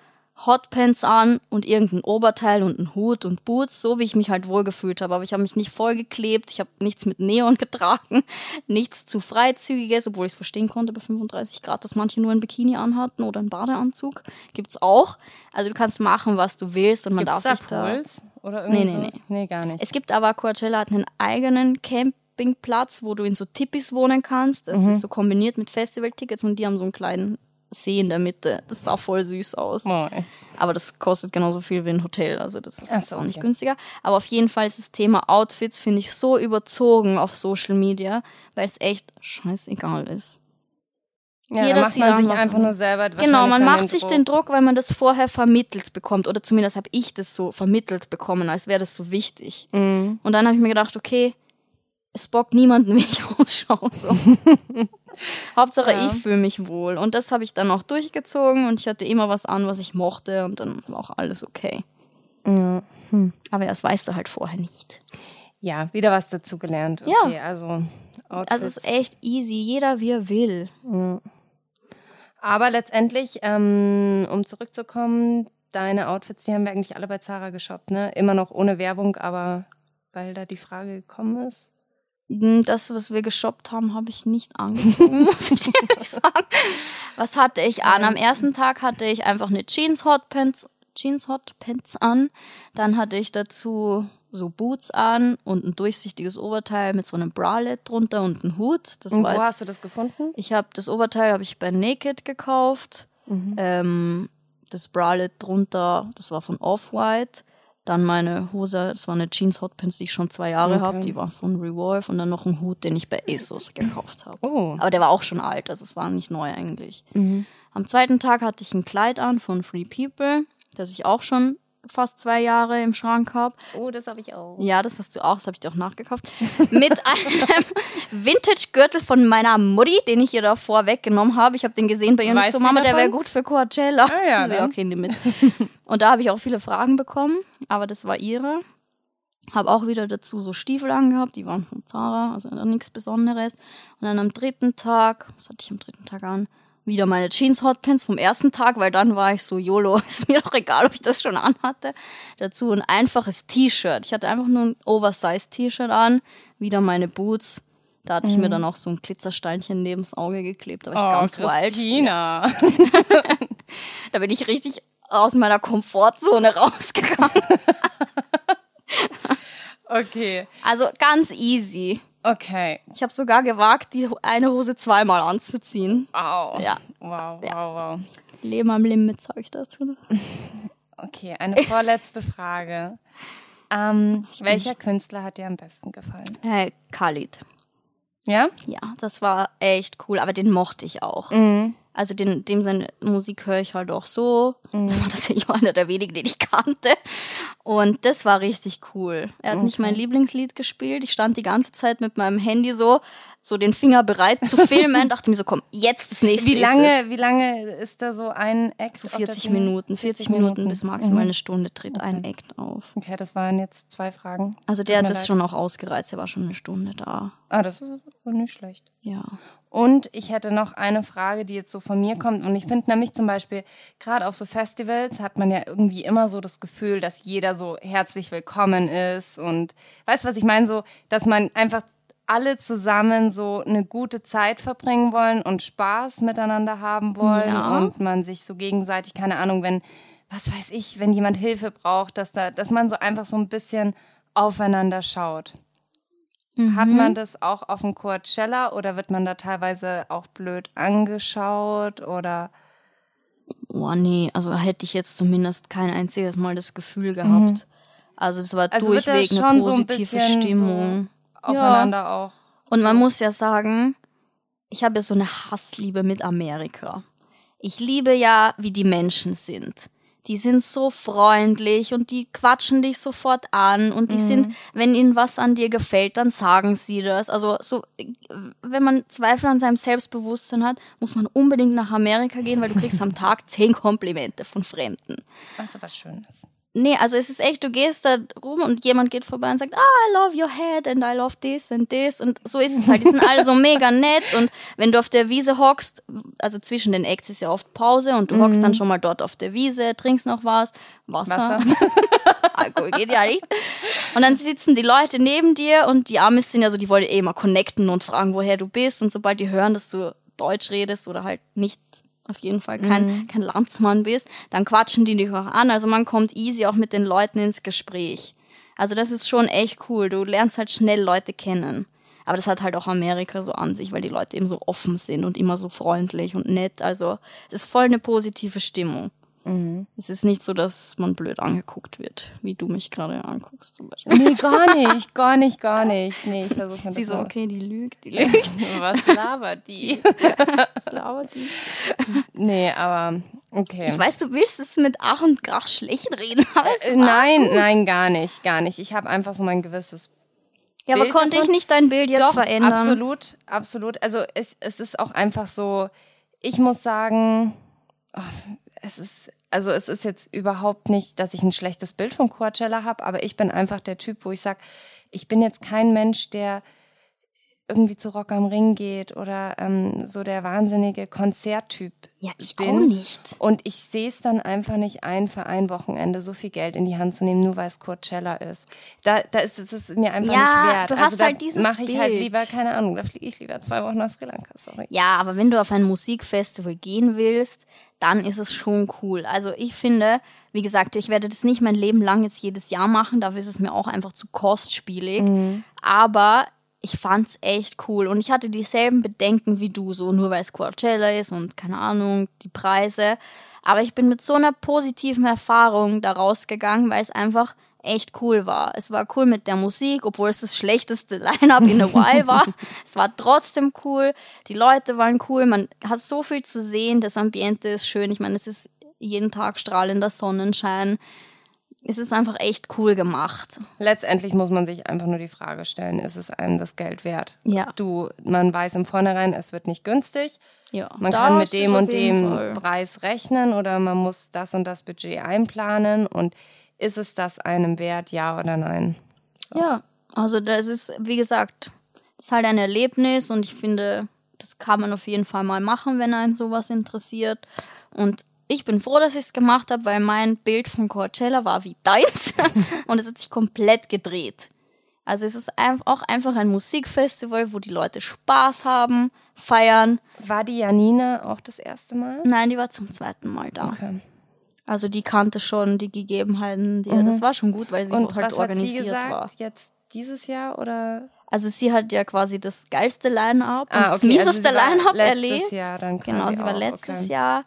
[SPEAKER 2] Hotpants an und irgendein Oberteil und einen Hut und Boots, so wie ich mich halt wohlgefühlt habe. Aber ich habe mich nicht vollgeklebt, ich habe nichts mit Neon getragen, nichts zu freizügiges, obwohl ich es verstehen konnte bei 35 Grad, dass manche nur ein Bikini anhatten oder einen Badeanzug. Gibt's auch. Also du kannst machen, was du willst und man
[SPEAKER 1] Gibt's
[SPEAKER 2] darf
[SPEAKER 1] da
[SPEAKER 2] sich da.
[SPEAKER 1] Pools? Oder irgendwie
[SPEAKER 2] Nee, nee,
[SPEAKER 1] sowas? nee. gar nicht.
[SPEAKER 2] Es gibt aber, Coachella hat einen eigenen Campingplatz, wo du in so Tippis wohnen kannst. Das ist so kombiniert mit Festivaltickets und die haben so einen kleinen See in der Mitte. Das sah voll süß aus.
[SPEAKER 1] Oh,
[SPEAKER 2] Aber das kostet genauso viel wie ein Hotel, also das ist
[SPEAKER 1] so,
[SPEAKER 2] auch nicht
[SPEAKER 1] okay.
[SPEAKER 2] günstiger. Aber auf jeden Fall ist das Thema Outfits, finde ich, so überzogen auf Social Media, weil es echt scheißegal ist.
[SPEAKER 1] ja,
[SPEAKER 2] Jeder
[SPEAKER 1] macht man
[SPEAKER 2] an,
[SPEAKER 1] sich einfach nur selber
[SPEAKER 2] Genau, man macht sich
[SPEAKER 1] Druck.
[SPEAKER 2] den Druck, weil man das vorher vermittelt bekommt. Oder zumindest habe ich das so vermittelt bekommen, als wäre das so wichtig.
[SPEAKER 1] Mhm.
[SPEAKER 2] Und dann habe ich mir gedacht, okay, es bockt niemanden, wie ich ausschaue. So. Hauptsache,
[SPEAKER 1] Ja.
[SPEAKER 2] ich fühle mich wohl. Und das habe ich dann auch durchgezogen und ich hatte immer was an, was ich mochte und dann war auch alles okay.
[SPEAKER 1] Ja.
[SPEAKER 2] Aber das weißt du halt vorher nicht.
[SPEAKER 1] ja, wieder was dazugelernt.
[SPEAKER 2] Ja.
[SPEAKER 1] Okay, also Outfits.
[SPEAKER 2] Also es ist echt easy, jeder wie er will.
[SPEAKER 1] Aber letztendlich, ähm, um zurückzukommen, deine Outfits, die haben wir eigentlich alle bei Zara geshoppt, ne? Immer noch ohne Werbung, aber weil da die Frage gekommen ist.
[SPEAKER 2] Hm, Das, was wir geshoppt haben, habe ich nicht angezogen, muss ich dir ehrlich sagen. Was hatte ich an? Am ersten Tag hatte ich einfach eine Jeans Hotpants, Jeans Hotpants an. Dann hatte ich dazu so Boots an und ein durchsichtiges Oberteil mit so einem Bralette drunter und einen Hut. Das
[SPEAKER 1] Und wo
[SPEAKER 2] jetzt-
[SPEAKER 1] hast du das gefunden?
[SPEAKER 2] Ich habe das Oberteil habe ich bei Naked gekauft. Ähm, das Bralette drunter, das war von Off-White. Dann meine Hose, das war eine Jeans Hotpants, die ich schon zwei Jahre
[SPEAKER 1] Okay.
[SPEAKER 2] habe. Die war von Revolve. Und dann noch ein Hut, den ich bei ASOS gekauft habe.
[SPEAKER 1] Oh.
[SPEAKER 2] Aber der war auch schon alt, also es war nicht neu eigentlich. Am zweiten Tag hatte ich ein Kleid an von Free People, das ich auch schon fast zwei Jahre im Schrank habe.
[SPEAKER 1] Oh, das habe ich auch.
[SPEAKER 2] Ja, das hast du auch, das habe ich dir auch nachgekauft. Mit einem Vintage-Gürtel von meiner Mutti, den ich ihr davor weggenommen habe. Ich habe den gesehen bei ihr und so, Mama, der wäre gut für Coachella.
[SPEAKER 1] Ah, ja,
[SPEAKER 2] so,
[SPEAKER 1] dann.
[SPEAKER 2] okay, nimm mit. Und da habe ich auch viele Fragen bekommen, aber das war ihre. Habe auch wieder dazu so Stiefel angehabt, die waren von Zara, also nichts Besonderes. Und dann am dritten Tag, was hatte ich am dritten Tag an? Wieder meine Jeans Hotpants vom ersten Tag, weil dann war ich so, YOLO, ist mir doch egal, ob ich das schon anhatte. Dazu ein einfaches T-Shirt. Ich hatte einfach nur ein Oversize T-Shirt an, wieder meine Boots. Da hatte ich mir dann auch so ein Glitzersteinchen neben's Auge geklebt, war ich
[SPEAKER 1] Oh,
[SPEAKER 2] ganz.
[SPEAKER 1] Christina.
[SPEAKER 2] Da bin ich richtig aus meiner Komfortzone rausgegangen.
[SPEAKER 1] Okay.
[SPEAKER 2] Also ganz easy.
[SPEAKER 1] Okay.
[SPEAKER 2] Ich habe sogar gewagt, die eine Hose zweimal anzuziehen.
[SPEAKER 1] Wow.
[SPEAKER 2] Ja.
[SPEAKER 1] Wow, wow, wow.
[SPEAKER 2] Leben am Limit, sag ich dazu.
[SPEAKER 1] Okay, eine vorletzte Frage. Ähm, welcher Künstler hat dir am besten gefallen?
[SPEAKER 2] Äh, Khalid.
[SPEAKER 1] Ja?
[SPEAKER 2] Ja, das war echt cool, aber den mochte ich auch.
[SPEAKER 1] Mhm.
[SPEAKER 2] Also den, dem seine Musik höre ich halt auch so. Mhm. Das war tatsächlich einer der wenigen, den ich kannte. Und das war richtig cool. Er hat okay. nicht mein Lieblingslied gespielt. Ich stand die ganze Zeit mit meinem Handy so, so den Finger bereit zu filmen. dachte mir so, komm, jetzt das nächste.
[SPEAKER 1] Wie lange, wie lange ist da so ein Act?
[SPEAKER 2] So 40 Minuten. 40 Minuten bis maximal mhm. eine Stunde tritt okay. ein Act auf.
[SPEAKER 1] Okay, das waren jetzt zwei Fragen.
[SPEAKER 2] Also der hat das leid. schon auch ausgereizt. Er war schon eine Stunde da.
[SPEAKER 1] Ah, das ist nicht schlecht.
[SPEAKER 2] Ja.
[SPEAKER 1] Und ich hätte noch eine Frage, die jetzt so von mir kommt. Und ich finde nämlich zum Beispiel, gerade auf so Festivals hat man ja irgendwie immer so das Gefühl, dass jeder so herzlich willkommen ist. Und weißt du, was ich meine? So, dass man einfach alle zusammen so eine gute Zeit verbringen wollen und Spaß miteinander haben wollen ja. und man sich so gegenseitig, keine Ahnung, wenn, was weiß ich, wenn jemand Hilfe braucht, dass da, dass man so einfach so ein bisschen aufeinander schaut. Mhm. Hat man das auch auf dem Coachella oder wird man da teilweise auch blöd angeschaut oder?
[SPEAKER 2] Oh nee, also hätte ich jetzt zumindest kein einziges Mal das Gefühl gehabt. Mhm. Also es war also durchweg eine positive so ein Stimmung.
[SPEAKER 1] So aufeinander ja. auch.
[SPEAKER 2] Und man muss ja sagen, ich habe ja so eine Hassliebe mit Amerika. Ich liebe ja, wie die Menschen sind die sind so freundlich und die quatschen dich sofort an und die mhm. sind, wenn ihnen was an dir gefällt, dann sagen sie das. Also so, wenn man Zweifel an seinem Selbstbewusstsein hat, muss man unbedingt nach Amerika gehen, weil du kriegst am Tag zehn Komplimente von Fremden.
[SPEAKER 1] Was aber schön ist.
[SPEAKER 2] Nee, also es ist echt, du gehst da rum und jemand geht vorbei und sagt, ah, I love your head and I love this and this. Und so ist es halt. Die sind alle so mega nett. Und wenn du auf der Wiese hockst, also zwischen den Acts ist ja oft Pause und du mhm. hockst dann schon mal dort auf der Wiese, trinkst noch was, Wasser. Wasser. Alkohol geht ja nicht. Und dann sitzen die Leute neben dir und die Amis sind ja so, die wollen eh mal connecten und fragen, woher du bist. Und sobald die hören, dass du Deutsch redest oder halt nicht auf jeden Fall kein, mhm. kein Landsmann bist, dann quatschen die dich auch an. Also man kommt easy auch mit den Leuten ins Gespräch. Also das ist schon echt cool. Du lernst halt schnell Leute kennen. Aber das hat halt auch Amerika so an sich, weil die Leute eben so offen sind und immer so freundlich und nett. Also es ist voll eine positive Stimmung. Mhm. Es ist nicht so, dass man blöd angeguckt wird, wie du mich gerade anguckst zum Beispiel.
[SPEAKER 1] Nee, gar nicht, gar nicht, gar nicht. Nee, ich versuche
[SPEAKER 2] Sie so, okay, die lügt, die lügt.
[SPEAKER 1] Was labert die? Was labert die? Nee, aber okay.
[SPEAKER 2] Ich weiß, du willst es mit Ach und Krach schlecht reden.
[SPEAKER 1] Äh, nein, nein, gar nicht, gar nicht. Ich habe einfach so mein gewisses
[SPEAKER 2] ja, Bild aber konnte davon. ich nicht dein Bild jetzt
[SPEAKER 1] Doch,
[SPEAKER 2] verändern?
[SPEAKER 1] Absolut, absolut. Also es, es ist auch einfach so, ich muss sagen, oh, es ist, also es ist jetzt überhaupt nicht, dass ich ein schlechtes Bild von Coachella habe, aber ich bin einfach der Typ, wo ich sage, ich bin jetzt kein Mensch, der irgendwie zu Rock am Ring geht oder ähm, so der wahnsinnige Konzerttyp.
[SPEAKER 2] Ja, ich bin. auch nicht.
[SPEAKER 1] Und ich sehe es dann einfach nicht ein, für ein Wochenende so viel Geld in die Hand zu nehmen, nur weil es Coachella ist. Da, da ist es mir einfach ja, nicht wert.
[SPEAKER 2] Du hast also halt dieses
[SPEAKER 1] mache ich halt lieber, keine Ahnung, da fliege ich lieber zwei Wochen nach Sri Lanka, sorry.
[SPEAKER 2] Ja, aber wenn du auf ein Musikfestival gehen willst, dann ist es schon cool. Also ich finde, wie gesagt, ich werde das nicht mein Leben lang jetzt jedes Jahr machen, dafür ist es mir auch einfach zu kostspielig. Mhm. Aber ich fand's echt cool und ich hatte dieselben Bedenken wie du, so nur weil es Coachella ist und keine Ahnung, die Preise. Aber ich bin mit so einer positiven Erfahrung da rausgegangen, weil es einfach echt cool war. Es war cool mit der Musik, obwohl es das schlechteste Line-up in a while war. es war trotzdem cool. Die Leute waren cool. Man hat so viel zu sehen. Das Ambiente ist schön. Ich meine, es ist jeden Tag strahlender Sonnenschein es ist einfach echt cool gemacht.
[SPEAKER 1] Letztendlich muss man sich einfach nur die Frage stellen, ist es einem das Geld wert?
[SPEAKER 2] Ja.
[SPEAKER 1] Du, man weiß im Vornherein, es wird nicht günstig.
[SPEAKER 2] Ja.
[SPEAKER 1] Man kann mit dem und dem Fall. Preis rechnen oder man muss das und das Budget einplanen und ist es das einem wert, ja oder nein?
[SPEAKER 2] So. Ja, also das ist, wie gesagt, das ist halt ein Erlebnis und ich finde, das kann man auf jeden Fall mal machen, wenn einen sowas interessiert. Und ich bin froh, dass ich es gemacht habe, weil mein Bild von Coachella war wie deins und es hat sich komplett gedreht. Also es ist auch einfach ein Musikfestival, wo die Leute Spaß haben, feiern.
[SPEAKER 1] War die Janina auch das erste Mal?
[SPEAKER 2] Nein, die war zum zweiten Mal da. Okay. Also die kannte schon die Gegebenheiten. Die, mhm. Das war schon gut, weil sie
[SPEAKER 1] Und
[SPEAKER 2] halt
[SPEAKER 1] was
[SPEAKER 2] organisiert
[SPEAKER 1] hat sie gesagt,
[SPEAKER 2] war.
[SPEAKER 1] Jetzt dieses Jahr oder?
[SPEAKER 2] Also sie hat ja quasi das geilste Line-up ah, okay. das mieseste also Line-up erlebt.
[SPEAKER 1] Jahr dann
[SPEAKER 2] genau, sie war
[SPEAKER 1] auch,
[SPEAKER 2] letztes
[SPEAKER 1] okay.
[SPEAKER 2] Jahr.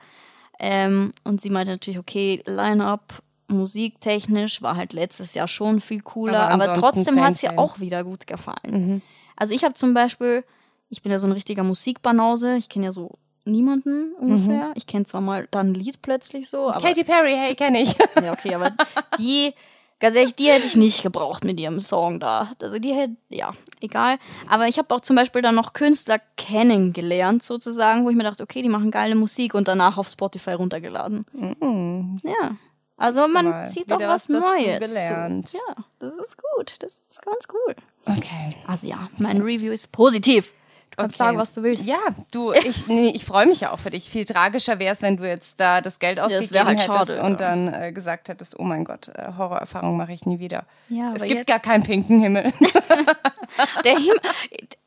[SPEAKER 2] Ähm, und sie meinte natürlich, okay, Line-Up, musiktechnisch war halt letztes Jahr schon viel cooler, aber, aber trotzdem hat sie auch wieder gut gefallen. Mhm. Also ich habe zum Beispiel, ich bin ja so ein richtiger Musikbanause, ich kenne ja so niemanden ungefähr. Mhm. Ich kenne zwar mal dann ein Lied plötzlich so. Aber
[SPEAKER 1] Katy Perry, hey, kenne ich.
[SPEAKER 2] ja, okay, aber die, ganz ehrlich, die hätte ich nicht gebraucht mit ihrem Song da. Also die hätte, ja, egal. Aber ich habe auch zum Beispiel dann noch Künstler kennengelernt, sozusagen, wo ich mir dachte, okay, die machen geile Musik und danach auf Spotify runtergeladen. Mhm. Ja. Also man sieht doch was, was Neues. Gelernt. Ja, das ist gut. Das ist ganz cool.
[SPEAKER 1] Okay.
[SPEAKER 2] Also ja, mein Review ist positiv. Kannst okay. sagen, was du willst.
[SPEAKER 1] Ja, du, ich, nee, ich freue mich ja auch für dich. Viel tragischer wäre es, wenn du jetzt da das Geld ausgegeben ja, halt hättest schade, und ja. dann äh, gesagt hättest, oh mein Gott, äh, Horrorerfahrung mache ich nie wieder. Ja, es gibt jetzt... gar keinen pinken Himmel.
[SPEAKER 2] der, Himmel.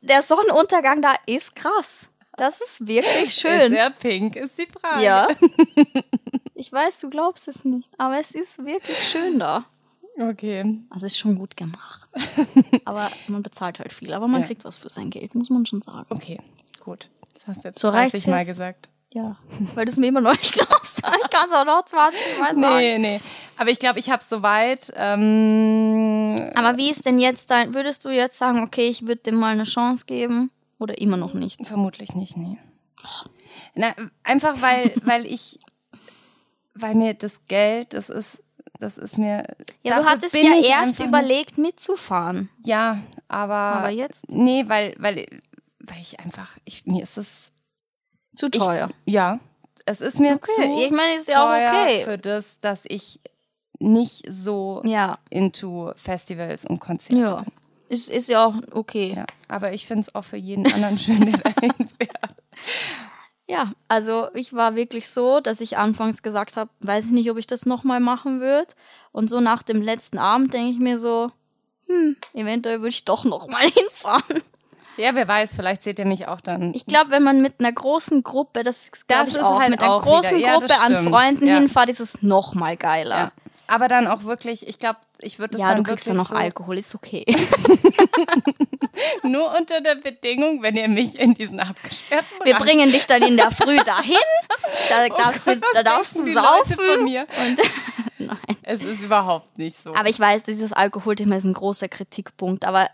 [SPEAKER 2] der Sonnenuntergang da ist krass. Das ist wirklich schön. Ist
[SPEAKER 1] sehr pink, ist die Frage.
[SPEAKER 2] Ja. Ich weiß, du glaubst es nicht, aber es ist wirklich schön da.
[SPEAKER 1] Okay.
[SPEAKER 2] Also ist schon gut gemacht. aber man bezahlt halt viel, aber man ja. kriegt was für sein Geld, muss man schon sagen.
[SPEAKER 1] Okay, gut. Das hast du jetzt so 30 Mal gesagt.
[SPEAKER 2] Ja, weil du es mir immer noch nicht glaubst. Ich kann es auch noch 20 Mal sagen.
[SPEAKER 1] Nee, nee. Aber ich glaube, ich habe es soweit. Ähm
[SPEAKER 2] aber wie ist denn jetzt dein, würdest du jetzt sagen, okay, ich würde dem mal eine Chance geben oder immer noch nicht?
[SPEAKER 1] Vermutlich nicht, nee. Na, einfach weil, weil ich, weil mir das Geld, das ist das ist mir.
[SPEAKER 2] Ja, du hattest ja erst überlegt, mitzufahren.
[SPEAKER 1] Ja, aber.
[SPEAKER 2] Aber jetzt?
[SPEAKER 1] Nee, weil, weil, weil ich einfach, ich, mir ist es.
[SPEAKER 2] Zu teuer.
[SPEAKER 1] Ich, ja. Es ist mir okay. zu
[SPEAKER 2] ich meine, ist ja auch okay.
[SPEAKER 1] für das, dass ich nicht so
[SPEAKER 2] ja.
[SPEAKER 1] into Festivals und Konzerte
[SPEAKER 2] ja. bin. Ist, ist ja auch okay. Ja,
[SPEAKER 1] aber ich finde es auch für jeden anderen schön, der da hinfährt.
[SPEAKER 2] Ja, also ich war wirklich so, dass ich anfangs gesagt habe, weiß ich nicht, ob ich das nochmal machen würde. Und so nach dem letzten Abend denke ich mir so, hm, eventuell würde ich doch nochmal hinfahren.
[SPEAKER 1] Ja, wer weiß, vielleicht seht ihr mich auch dann.
[SPEAKER 2] Ich glaube, wenn man mit einer großen Gruppe, das, das ist auch, halt mit einer großen wieder. Gruppe ja, an Freunden ja. hinfahrt, ist es nochmal geiler. Ja.
[SPEAKER 1] Aber dann auch wirklich, ich glaube, ich würde das
[SPEAKER 2] ja,
[SPEAKER 1] dann
[SPEAKER 2] du kriegst ja noch
[SPEAKER 1] so
[SPEAKER 2] Alkohol, ist okay.
[SPEAKER 1] Nur unter der Bedingung, wenn ihr mich in diesen abgesperrten
[SPEAKER 2] Wir bringen dich dann in der Früh dahin. Da oh darfst Gott, du, da darfst du saufen.
[SPEAKER 1] Von mir? Und Nein. Es ist überhaupt nicht so.
[SPEAKER 2] Aber ich weiß, dieses Alkoholthema ist ein großer Kritikpunkt. Aber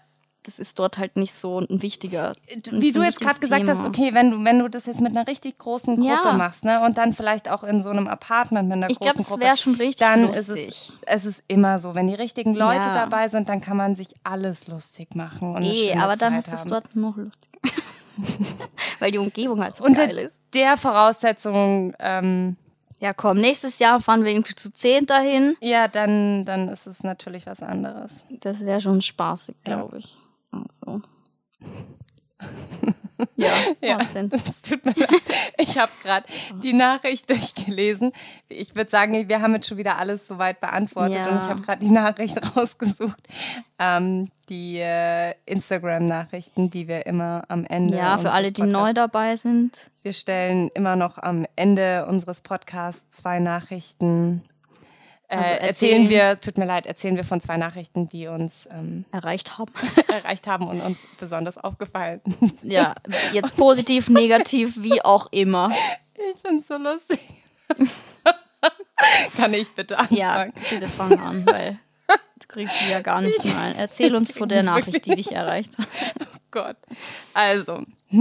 [SPEAKER 2] das ist dort halt nicht so ein wichtiger.
[SPEAKER 1] Wie du jetzt gerade gesagt hast, okay, wenn du, wenn du das jetzt mit einer richtig großen Gruppe ja. machst, ne, und dann vielleicht auch in so einem Apartment mit einer ich großen glaub, Gruppe. Ich glaube, es
[SPEAKER 2] wäre schon richtig
[SPEAKER 1] dann
[SPEAKER 2] lustig.
[SPEAKER 1] Ist es, es ist immer so, wenn die richtigen Leute ja. dabei sind, dann kann man sich alles lustig machen. Und
[SPEAKER 2] nee, aber dann ist es dort noch lustig. Weil die Umgebung halt so
[SPEAKER 1] Unter
[SPEAKER 2] geil ist.
[SPEAKER 1] der Voraussetzung, ähm,
[SPEAKER 2] ja, komm, nächstes Jahr fahren wir irgendwie zu zehn dahin.
[SPEAKER 1] Ja, dann, dann ist es natürlich was anderes.
[SPEAKER 2] Das wäre schon spaßig, glaube ja. ich. Also.
[SPEAKER 1] ja, ja. Denn? Es tut mir leid. Ich habe gerade die Nachricht durchgelesen. Ich würde sagen, wir haben jetzt schon wieder alles soweit beantwortet ja. und ich habe gerade die Nachricht rausgesucht. Ähm, die äh, Instagram-Nachrichten, die wir immer am Ende.
[SPEAKER 2] Ja, für alle, die neu dabei sind.
[SPEAKER 1] Wir stellen immer noch am Ende unseres Podcasts zwei Nachrichten also äh, erzählen, erzählen, wir, tut mir leid, erzählen wir von zwei Nachrichten, die uns ähm,
[SPEAKER 2] erreicht haben.
[SPEAKER 1] erreicht haben und uns besonders aufgefallen.
[SPEAKER 2] Ja, jetzt positiv, negativ, wie auch immer.
[SPEAKER 1] Ich find's so lustig. Kann ich bitte anfangen?
[SPEAKER 2] Ja, bitte fang an, weil du kriegst sie ja gar nicht mal. Erzähl uns von der Nachricht, die dich erreicht hat.
[SPEAKER 1] Oh Gott. Also,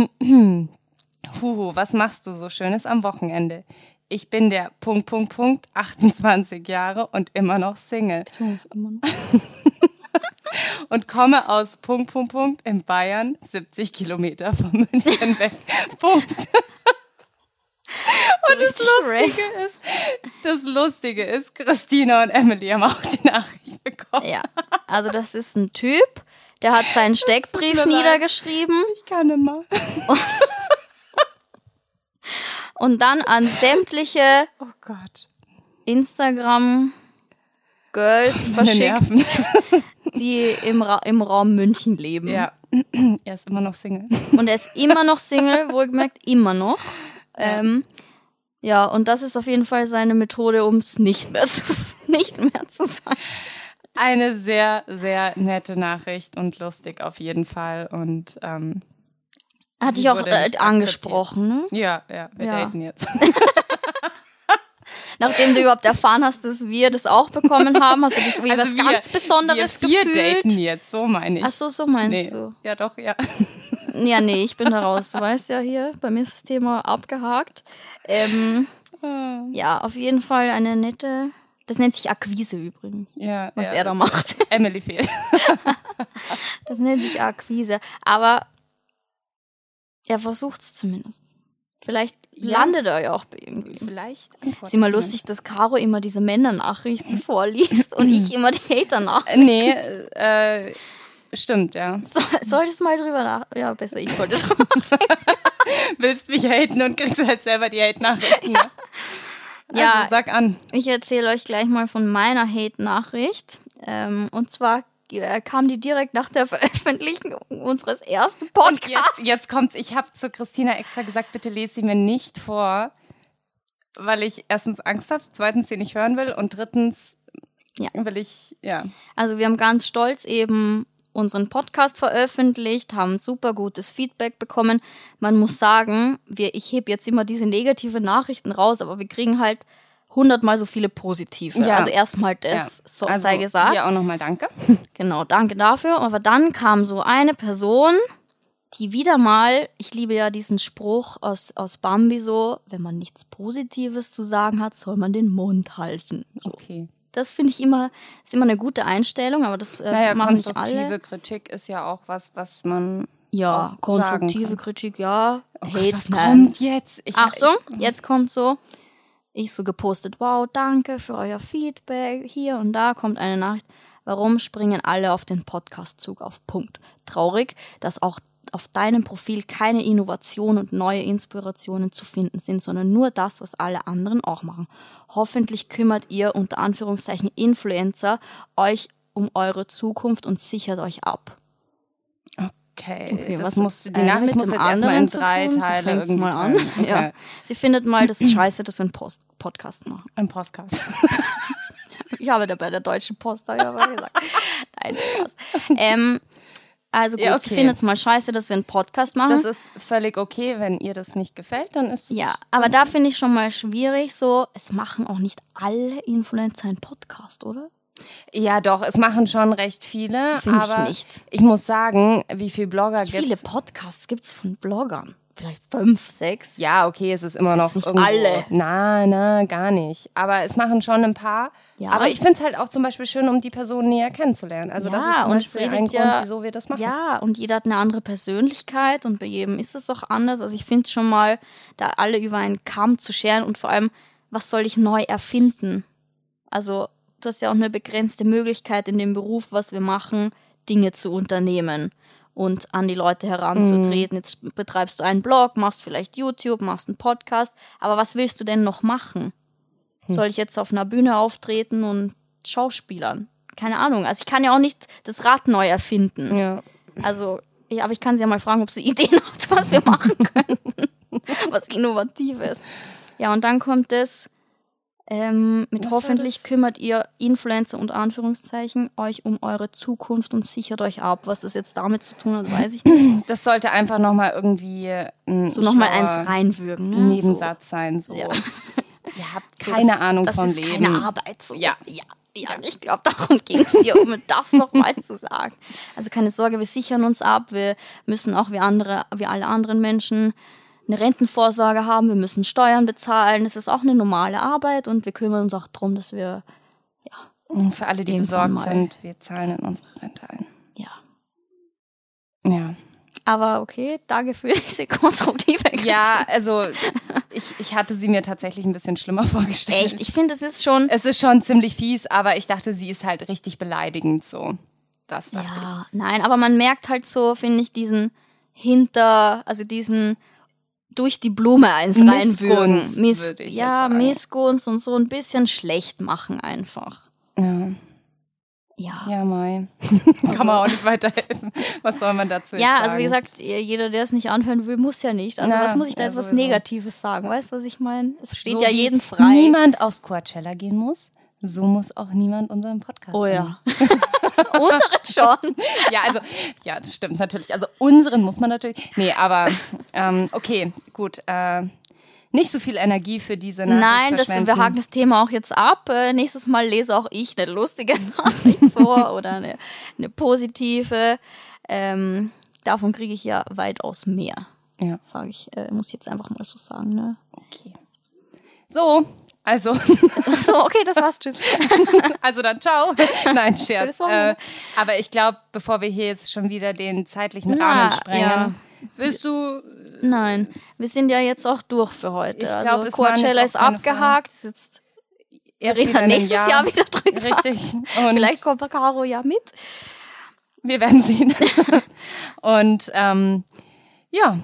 [SPEAKER 1] Huhu, was machst du so Schönes am Wochenende? Ich bin der Punkt, Punkt, Punkt, 28 Jahre und immer noch Single. Immer noch. und komme aus Punkt, Punkt, Punkt in Bayern, 70 Kilometer von München weg. Punkt. und das Lustige ist, das Lustige ist, Christina und Emily haben auch die Nachricht bekommen.
[SPEAKER 2] Ja, also das ist ein Typ, der hat seinen Steckbrief niedergeschrieben.
[SPEAKER 1] Ich kann immer.
[SPEAKER 2] Und dann an sämtliche
[SPEAKER 1] oh.
[SPEAKER 2] Instagram Girls verschickt, die im, Ra im Raum München leben.
[SPEAKER 1] Ja, er ist immer noch Single.
[SPEAKER 2] Und er ist immer noch Single, wohlgemerkt, immer noch. Ja. Ähm, ja, und das ist auf jeden Fall seine Methode, um es nicht mehr zu, nicht mehr zu sein.
[SPEAKER 1] Eine sehr, sehr nette Nachricht und lustig auf jeden Fall. Und ähm,
[SPEAKER 2] hatte ich auch äh, angesprochen, ne?
[SPEAKER 1] Ja, ja, wir ja. daten jetzt.
[SPEAKER 2] Nachdem du überhaupt erfahren hast, dass wir das auch bekommen haben, hast du dich wie also was wir, ganz Besonderes
[SPEAKER 1] wir
[SPEAKER 2] gefühlt?
[SPEAKER 1] Wir daten jetzt, so meine ich.
[SPEAKER 2] Ach so, so meinst
[SPEAKER 1] nee.
[SPEAKER 2] du?
[SPEAKER 1] Ja, doch, ja.
[SPEAKER 2] Ja, nee, ich bin da raus. Du weißt ja hier, bei mir ist das Thema abgehakt. Ähm, ah. ja, auf jeden Fall eine nette. Das nennt sich Akquise übrigens. Ja, was ja. er da macht.
[SPEAKER 1] Emily fehlt.
[SPEAKER 2] das nennt sich Akquise. Aber er versucht es zumindest. Vielleicht ja. landet er ja auch bei irgendwie.
[SPEAKER 1] Vielleicht.
[SPEAKER 2] Ist immer lustig, dass Caro immer diese Männernachrichten vorliest und ich immer die Hater-Nachrichten.
[SPEAKER 1] Nee, äh, stimmt, ja.
[SPEAKER 2] So, solltest mal drüber nach... Ja, besser, ich sollte drüber nachdenken.
[SPEAKER 1] Willst mich haten und kriegst halt selber die Hate-Nachrichten. Ja. Also, ja, sag an.
[SPEAKER 2] Ich erzähle euch gleich mal von meiner Hate-Nachricht. Ähm, und zwar kam die direkt nach der Veröffentlichung unseres ersten Podcasts. Und
[SPEAKER 1] jetzt, jetzt kommt's. Ich habe zu Christina extra gesagt, bitte lese sie mir nicht vor, weil ich erstens Angst habe, zweitens sie nicht hören will und drittens ja. will ich, ja.
[SPEAKER 2] Also wir haben ganz stolz eben unseren Podcast veröffentlicht, haben super gutes Feedback bekommen. Man muss sagen, wir, ich hebe jetzt immer diese negative Nachrichten raus, aber wir kriegen halt hundertmal so viele positive. Ja. Also erstmal das ja. so, also sei gesagt.
[SPEAKER 1] Ja, auch nochmal danke.
[SPEAKER 2] Genau, danke dafür. Aber dann kam so eine Person, die wieder mal, ich liebe ja diesen Spruch aus, aus Bambi so, wenn man nichts Positives zu sagen hat, soll man den Mund halten. So. Okay. Das finde ich immer, ist immer eine gute Einstellung, aber das äh, naja, machen nicht alle.
[SPEAKER 1] Konstruktive Kritik ist ja auch was, was man
[SPEAKER 2] ja, konstruktive Kritik, ja.
[SPEAKER 1] Oh Gott, was kommt jetzt?
[SPEAKER 2] Ich, Achtung, ich, jetzt kommt so ich so gepostet, wow, danke für euer Feedback. Hier und da kommt eine Nachricht. Warum springen alle auf den Podcast-Zug auf Punkt? Traurig, dass auch auf deinem Profil keine Innovation und neue Inspirationen zu finden sind, sondern nur das, was alle anderen auch machen. Hoffentlich kümmert ihr unter Anführungszeichen Influencer euch um eure Zukunft und sichert euch ab.
[SPEAKER 1] Okay, okay das muss, die Nachricht muss jetzt erstmal in drei Teile irgendwie
[SPEAKER 2] mal an. Okay. Ja. Sie findet mal das Scheiße, dass wir einen Post Podcast machen.
[SPEAKER 1] Ein Podcast.
[SPEAKER 2] ich habe da bei der Deutschen Post ja aber gesagt. Nein, Spaß. Ähm, also gut, ja, okay. sie findet es mal scheiße, dass wir einen Podcast machen.
[SPEAKER 1] Das ist völlig okay, wenn ihr das nicht gefällt, dann ist es.
[SPEAKER 2] Ja, aber da finde ich schon mal schwierig so, es machen auch nicht alle Influencer einen Podcast, oder?
[SPEAKER 1] Ja, doch, es machen schon recht viele.
[SPEAKER 2] Finde ich nicht.
[SPEAKER 1] Ich muss sagen, wie viele Blogger gibt
[SPEAKER 2] es? Wie viele Podcasts gibt es von Bloggern? Vielleicht fünf, sechs?
[SPEAKER 1] Ja, okay, es ist immer noch.
[SPEAKER 2] Nicht alle.
[SPEAKER 1] Na, na, gar nicht. Aber es machen schon ein paar. Ja. Aber ich finde es halt auch zum Beispiel schön, um die Person näher kennenzulernen. Also ja, das ist zum Beispiel ein Grund, ja, wieso wir das machen.
[SPEAKER 2] Ja, und jeder hat eine andere Persönlichkeit und bei jedem ist es doch anders. Also ich finde es schon mal, da alle über einen Kamm zu scheren und vor allem, was soll ich neu erfinden? Also du hast ja auch eine begrenzte Möglichkeit in dem Beruf, was wir machen, Dinge zu unternehmen und an die Leute heranzutreten. Mhm. Jetzt betreibst du einen Blog, machst vielleicht YouTube, machst einen Podcast, aber was willst du denn noch machen? Hm. Soll ich jetzt auf einer Bühne auftreten und Schauspielern? Keine Ahnung. Also ich kann ja auch nicht das Rad neu erfinden. Ja. Also, ja, aber ich kann sie ja mal fragen, ob sie Ideen hat, was wir machen könnten. was Innovatives. Ja, und dann kommt es, ähm, mit Was hoffentlich kümmert ihr Influencer unter Anführungszeichen euch um eure Zukunft und sichert euch ab. Was das jetzt damit zu tun hat, weiß ich nicht.
[SPEAKER 1] Das sollte einfach nochmal irgendwie
[SPEAKER 2] ein so nochmal eins reinwürgen. Ne?
[SPEAKER 1] Nebensatz so. sein. So. Ja. Ihr habt keine so, Ahnung das vom ist Leben.
[SPEAKER 2] Keine Arbeit. So. Ja. ja. Ja, ich glaube, darum ging es hier, um das nochmal zu sagen. Also keine Sorge, wir sichern uns ab. Wir müssen auch wie andere, wie alle anderen Menschen eine Rentenvorsorge haben, wir müssen Steuern bezahlen. Es ist auch eine normale Arbeit und wir kümmern uns auch darum, dass wir,
[SPEAKER 1] ja. Für alle, die besorgt sind, wir zahlen in unsere Rente ein.
[SPEAKER 2] Ja.
[SPEAKER 1] Ja.
[SPEAKER 2] Aber okay, danke für diese konstruktive Kritik.
[SPEAKER 1] Ja, also ich, ich hatte sie mir tatsächlich ein bisschen schlimmer vorgestellt.
[SPEAKER 2] Echt? Ich finde, es ist schon.
[SPEAKER 1] Es ist schon ziemlich fies, aber ich dachte, sie ist halt richtig beleidigend so. Das dachte ja,
[SPEAKER 2] ich. Nein, aber man merkt halt so, finde ich, diesen hinter, also diesen durch die Blume eins reinwürgen. Miss, ja, Missgunst und so ein bisschen schlecht machen einfach.
[SPEAKER 1] Ja.
[SPEAKER 2] Ja.
[SPEAKER 1] Ja, Mai. Also, Kann man auch nicht weiterhelfen. Was soll man dazu
[SPEAKER 2] Ja,
[SPEAKER 1] sagen?
[SPEAKER 2] also wie gesagt, jeder, der es nicht anhören will, muss ja nicht. Also Na, was muss ich da jetzt was Negatives sagen? Weißt du, was ich meine? Es steht so ja jeden frei.
[SPEAKER 1] niemand aufs Coachella gehen muss, so muss auch niemand unseren Podcast
[SPEAKER 2] Oh ja. unseren schon.
[SPEAKER 1] ja, also, ja, das stimmt natürlich. Also unseren muss man natürlich. Nee, aber ähm, okay, gut. Äh, nicht so viel Energie für diese Nachricht
[SPEAKER 2] Nein, das, wir haken das Thema auch jetzt ab. Äh, nächstes Mal lese auch ich eine lustige Nachricht vor oder eine, eine positive. Ähm, davon kriege ich ja weitaus mehr.
[SPEAKER 1] Ja.
[SPEAKER 2] Sage ich, äh, muss ich jetzt einfach mal so sagen, ne?
[SPEAKER 1] Okay. So, also.
[SPEAKER 2] so, okay, das war's. Tschüss.
[SPEAKER 1] also dann ciao. Nein, Scherz. Äh, aber ich glaube, bevor wir hier jetzt schon wieder den zeitlichen
[SPEAKER 2] Na,
[SPEAKER 1] Rahmen sprengen,
[SPEAKER 2] ja.
[SPEAKER 1] willst du.
[SPEAKER 2] Nein, wir sind ja jetzt auch durch für heute.
[SPEAKER 1] Ich
[SPEAKER 2] also
[SPEAKER 1] glaub, es waren
[SPEAKER 2] Coachella ist abgehakt. Dann
[SPEAKER 1] in einem
[SPEAKER 2] nächstes Jahr. wieder drüber.
[SPEAKER 1] Richtig. Und
[SPEAKER 2] Vielleicht kommt Caro ja mit.
[SPEAKER 1] wir werden sehen. Und ähm, ja,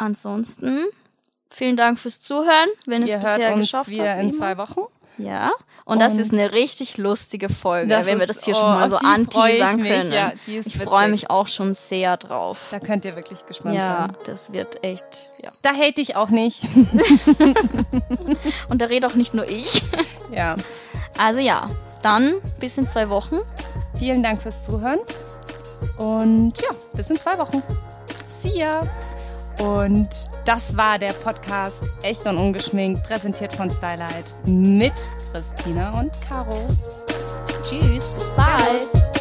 [SPEAKER 2] Ansonsten, vielen Dank fürs Zuhören, wenn ihr es bisher
[SPEAKER 1] uns
[SPEAKER 2] geschafft
[SPEAKER 1] wieder
[SPEAKER 2] habt.
[SPEAKER 1] in zwei. Wochen.
[SPEAKER 2] Ja, und, das
[SPEAKER 1] Und-
[SPEAKER 2] ist eine richtig lustige Folge,
[SPEAKER 1] Das
[SPEAKER 2] wenn wir
[SPEAKER 1] ist-
[SPEAKER 2] das hier
[SPEAKER 1] oh,
[SPEAKER 2] schon mal so anteasern können.
[SPEAKER 1] Ja, die ist
[SPEAKER 2] ich freue mich auch schon sehr drauf.
[SPEAKER 1] Da könnt ihr wirklich gespannt
[SPEAKER 2] Ja,
[SPEAKER 1] sein.
[SPEAKER 2] das wird echt, ja.
[SPEAKER 1] Da hate ich auch nicht.
[SPEAKER 2] Und da redet auch nicht nur ich.
[SPEAKER 1] ja.
[SPEAKER 2] Also ja, dann bis in zwei Wochen.
[SPEAKER 1] Vielen Dank fürs Zuhören. Und ja, bis in zwei Wochen. See ya. Und das war der Podcast Echt und Ungeschminkt, präsentiert von Stylight mit Christina und Caro.
[SPEAKER 2] Tschüss, bis bald.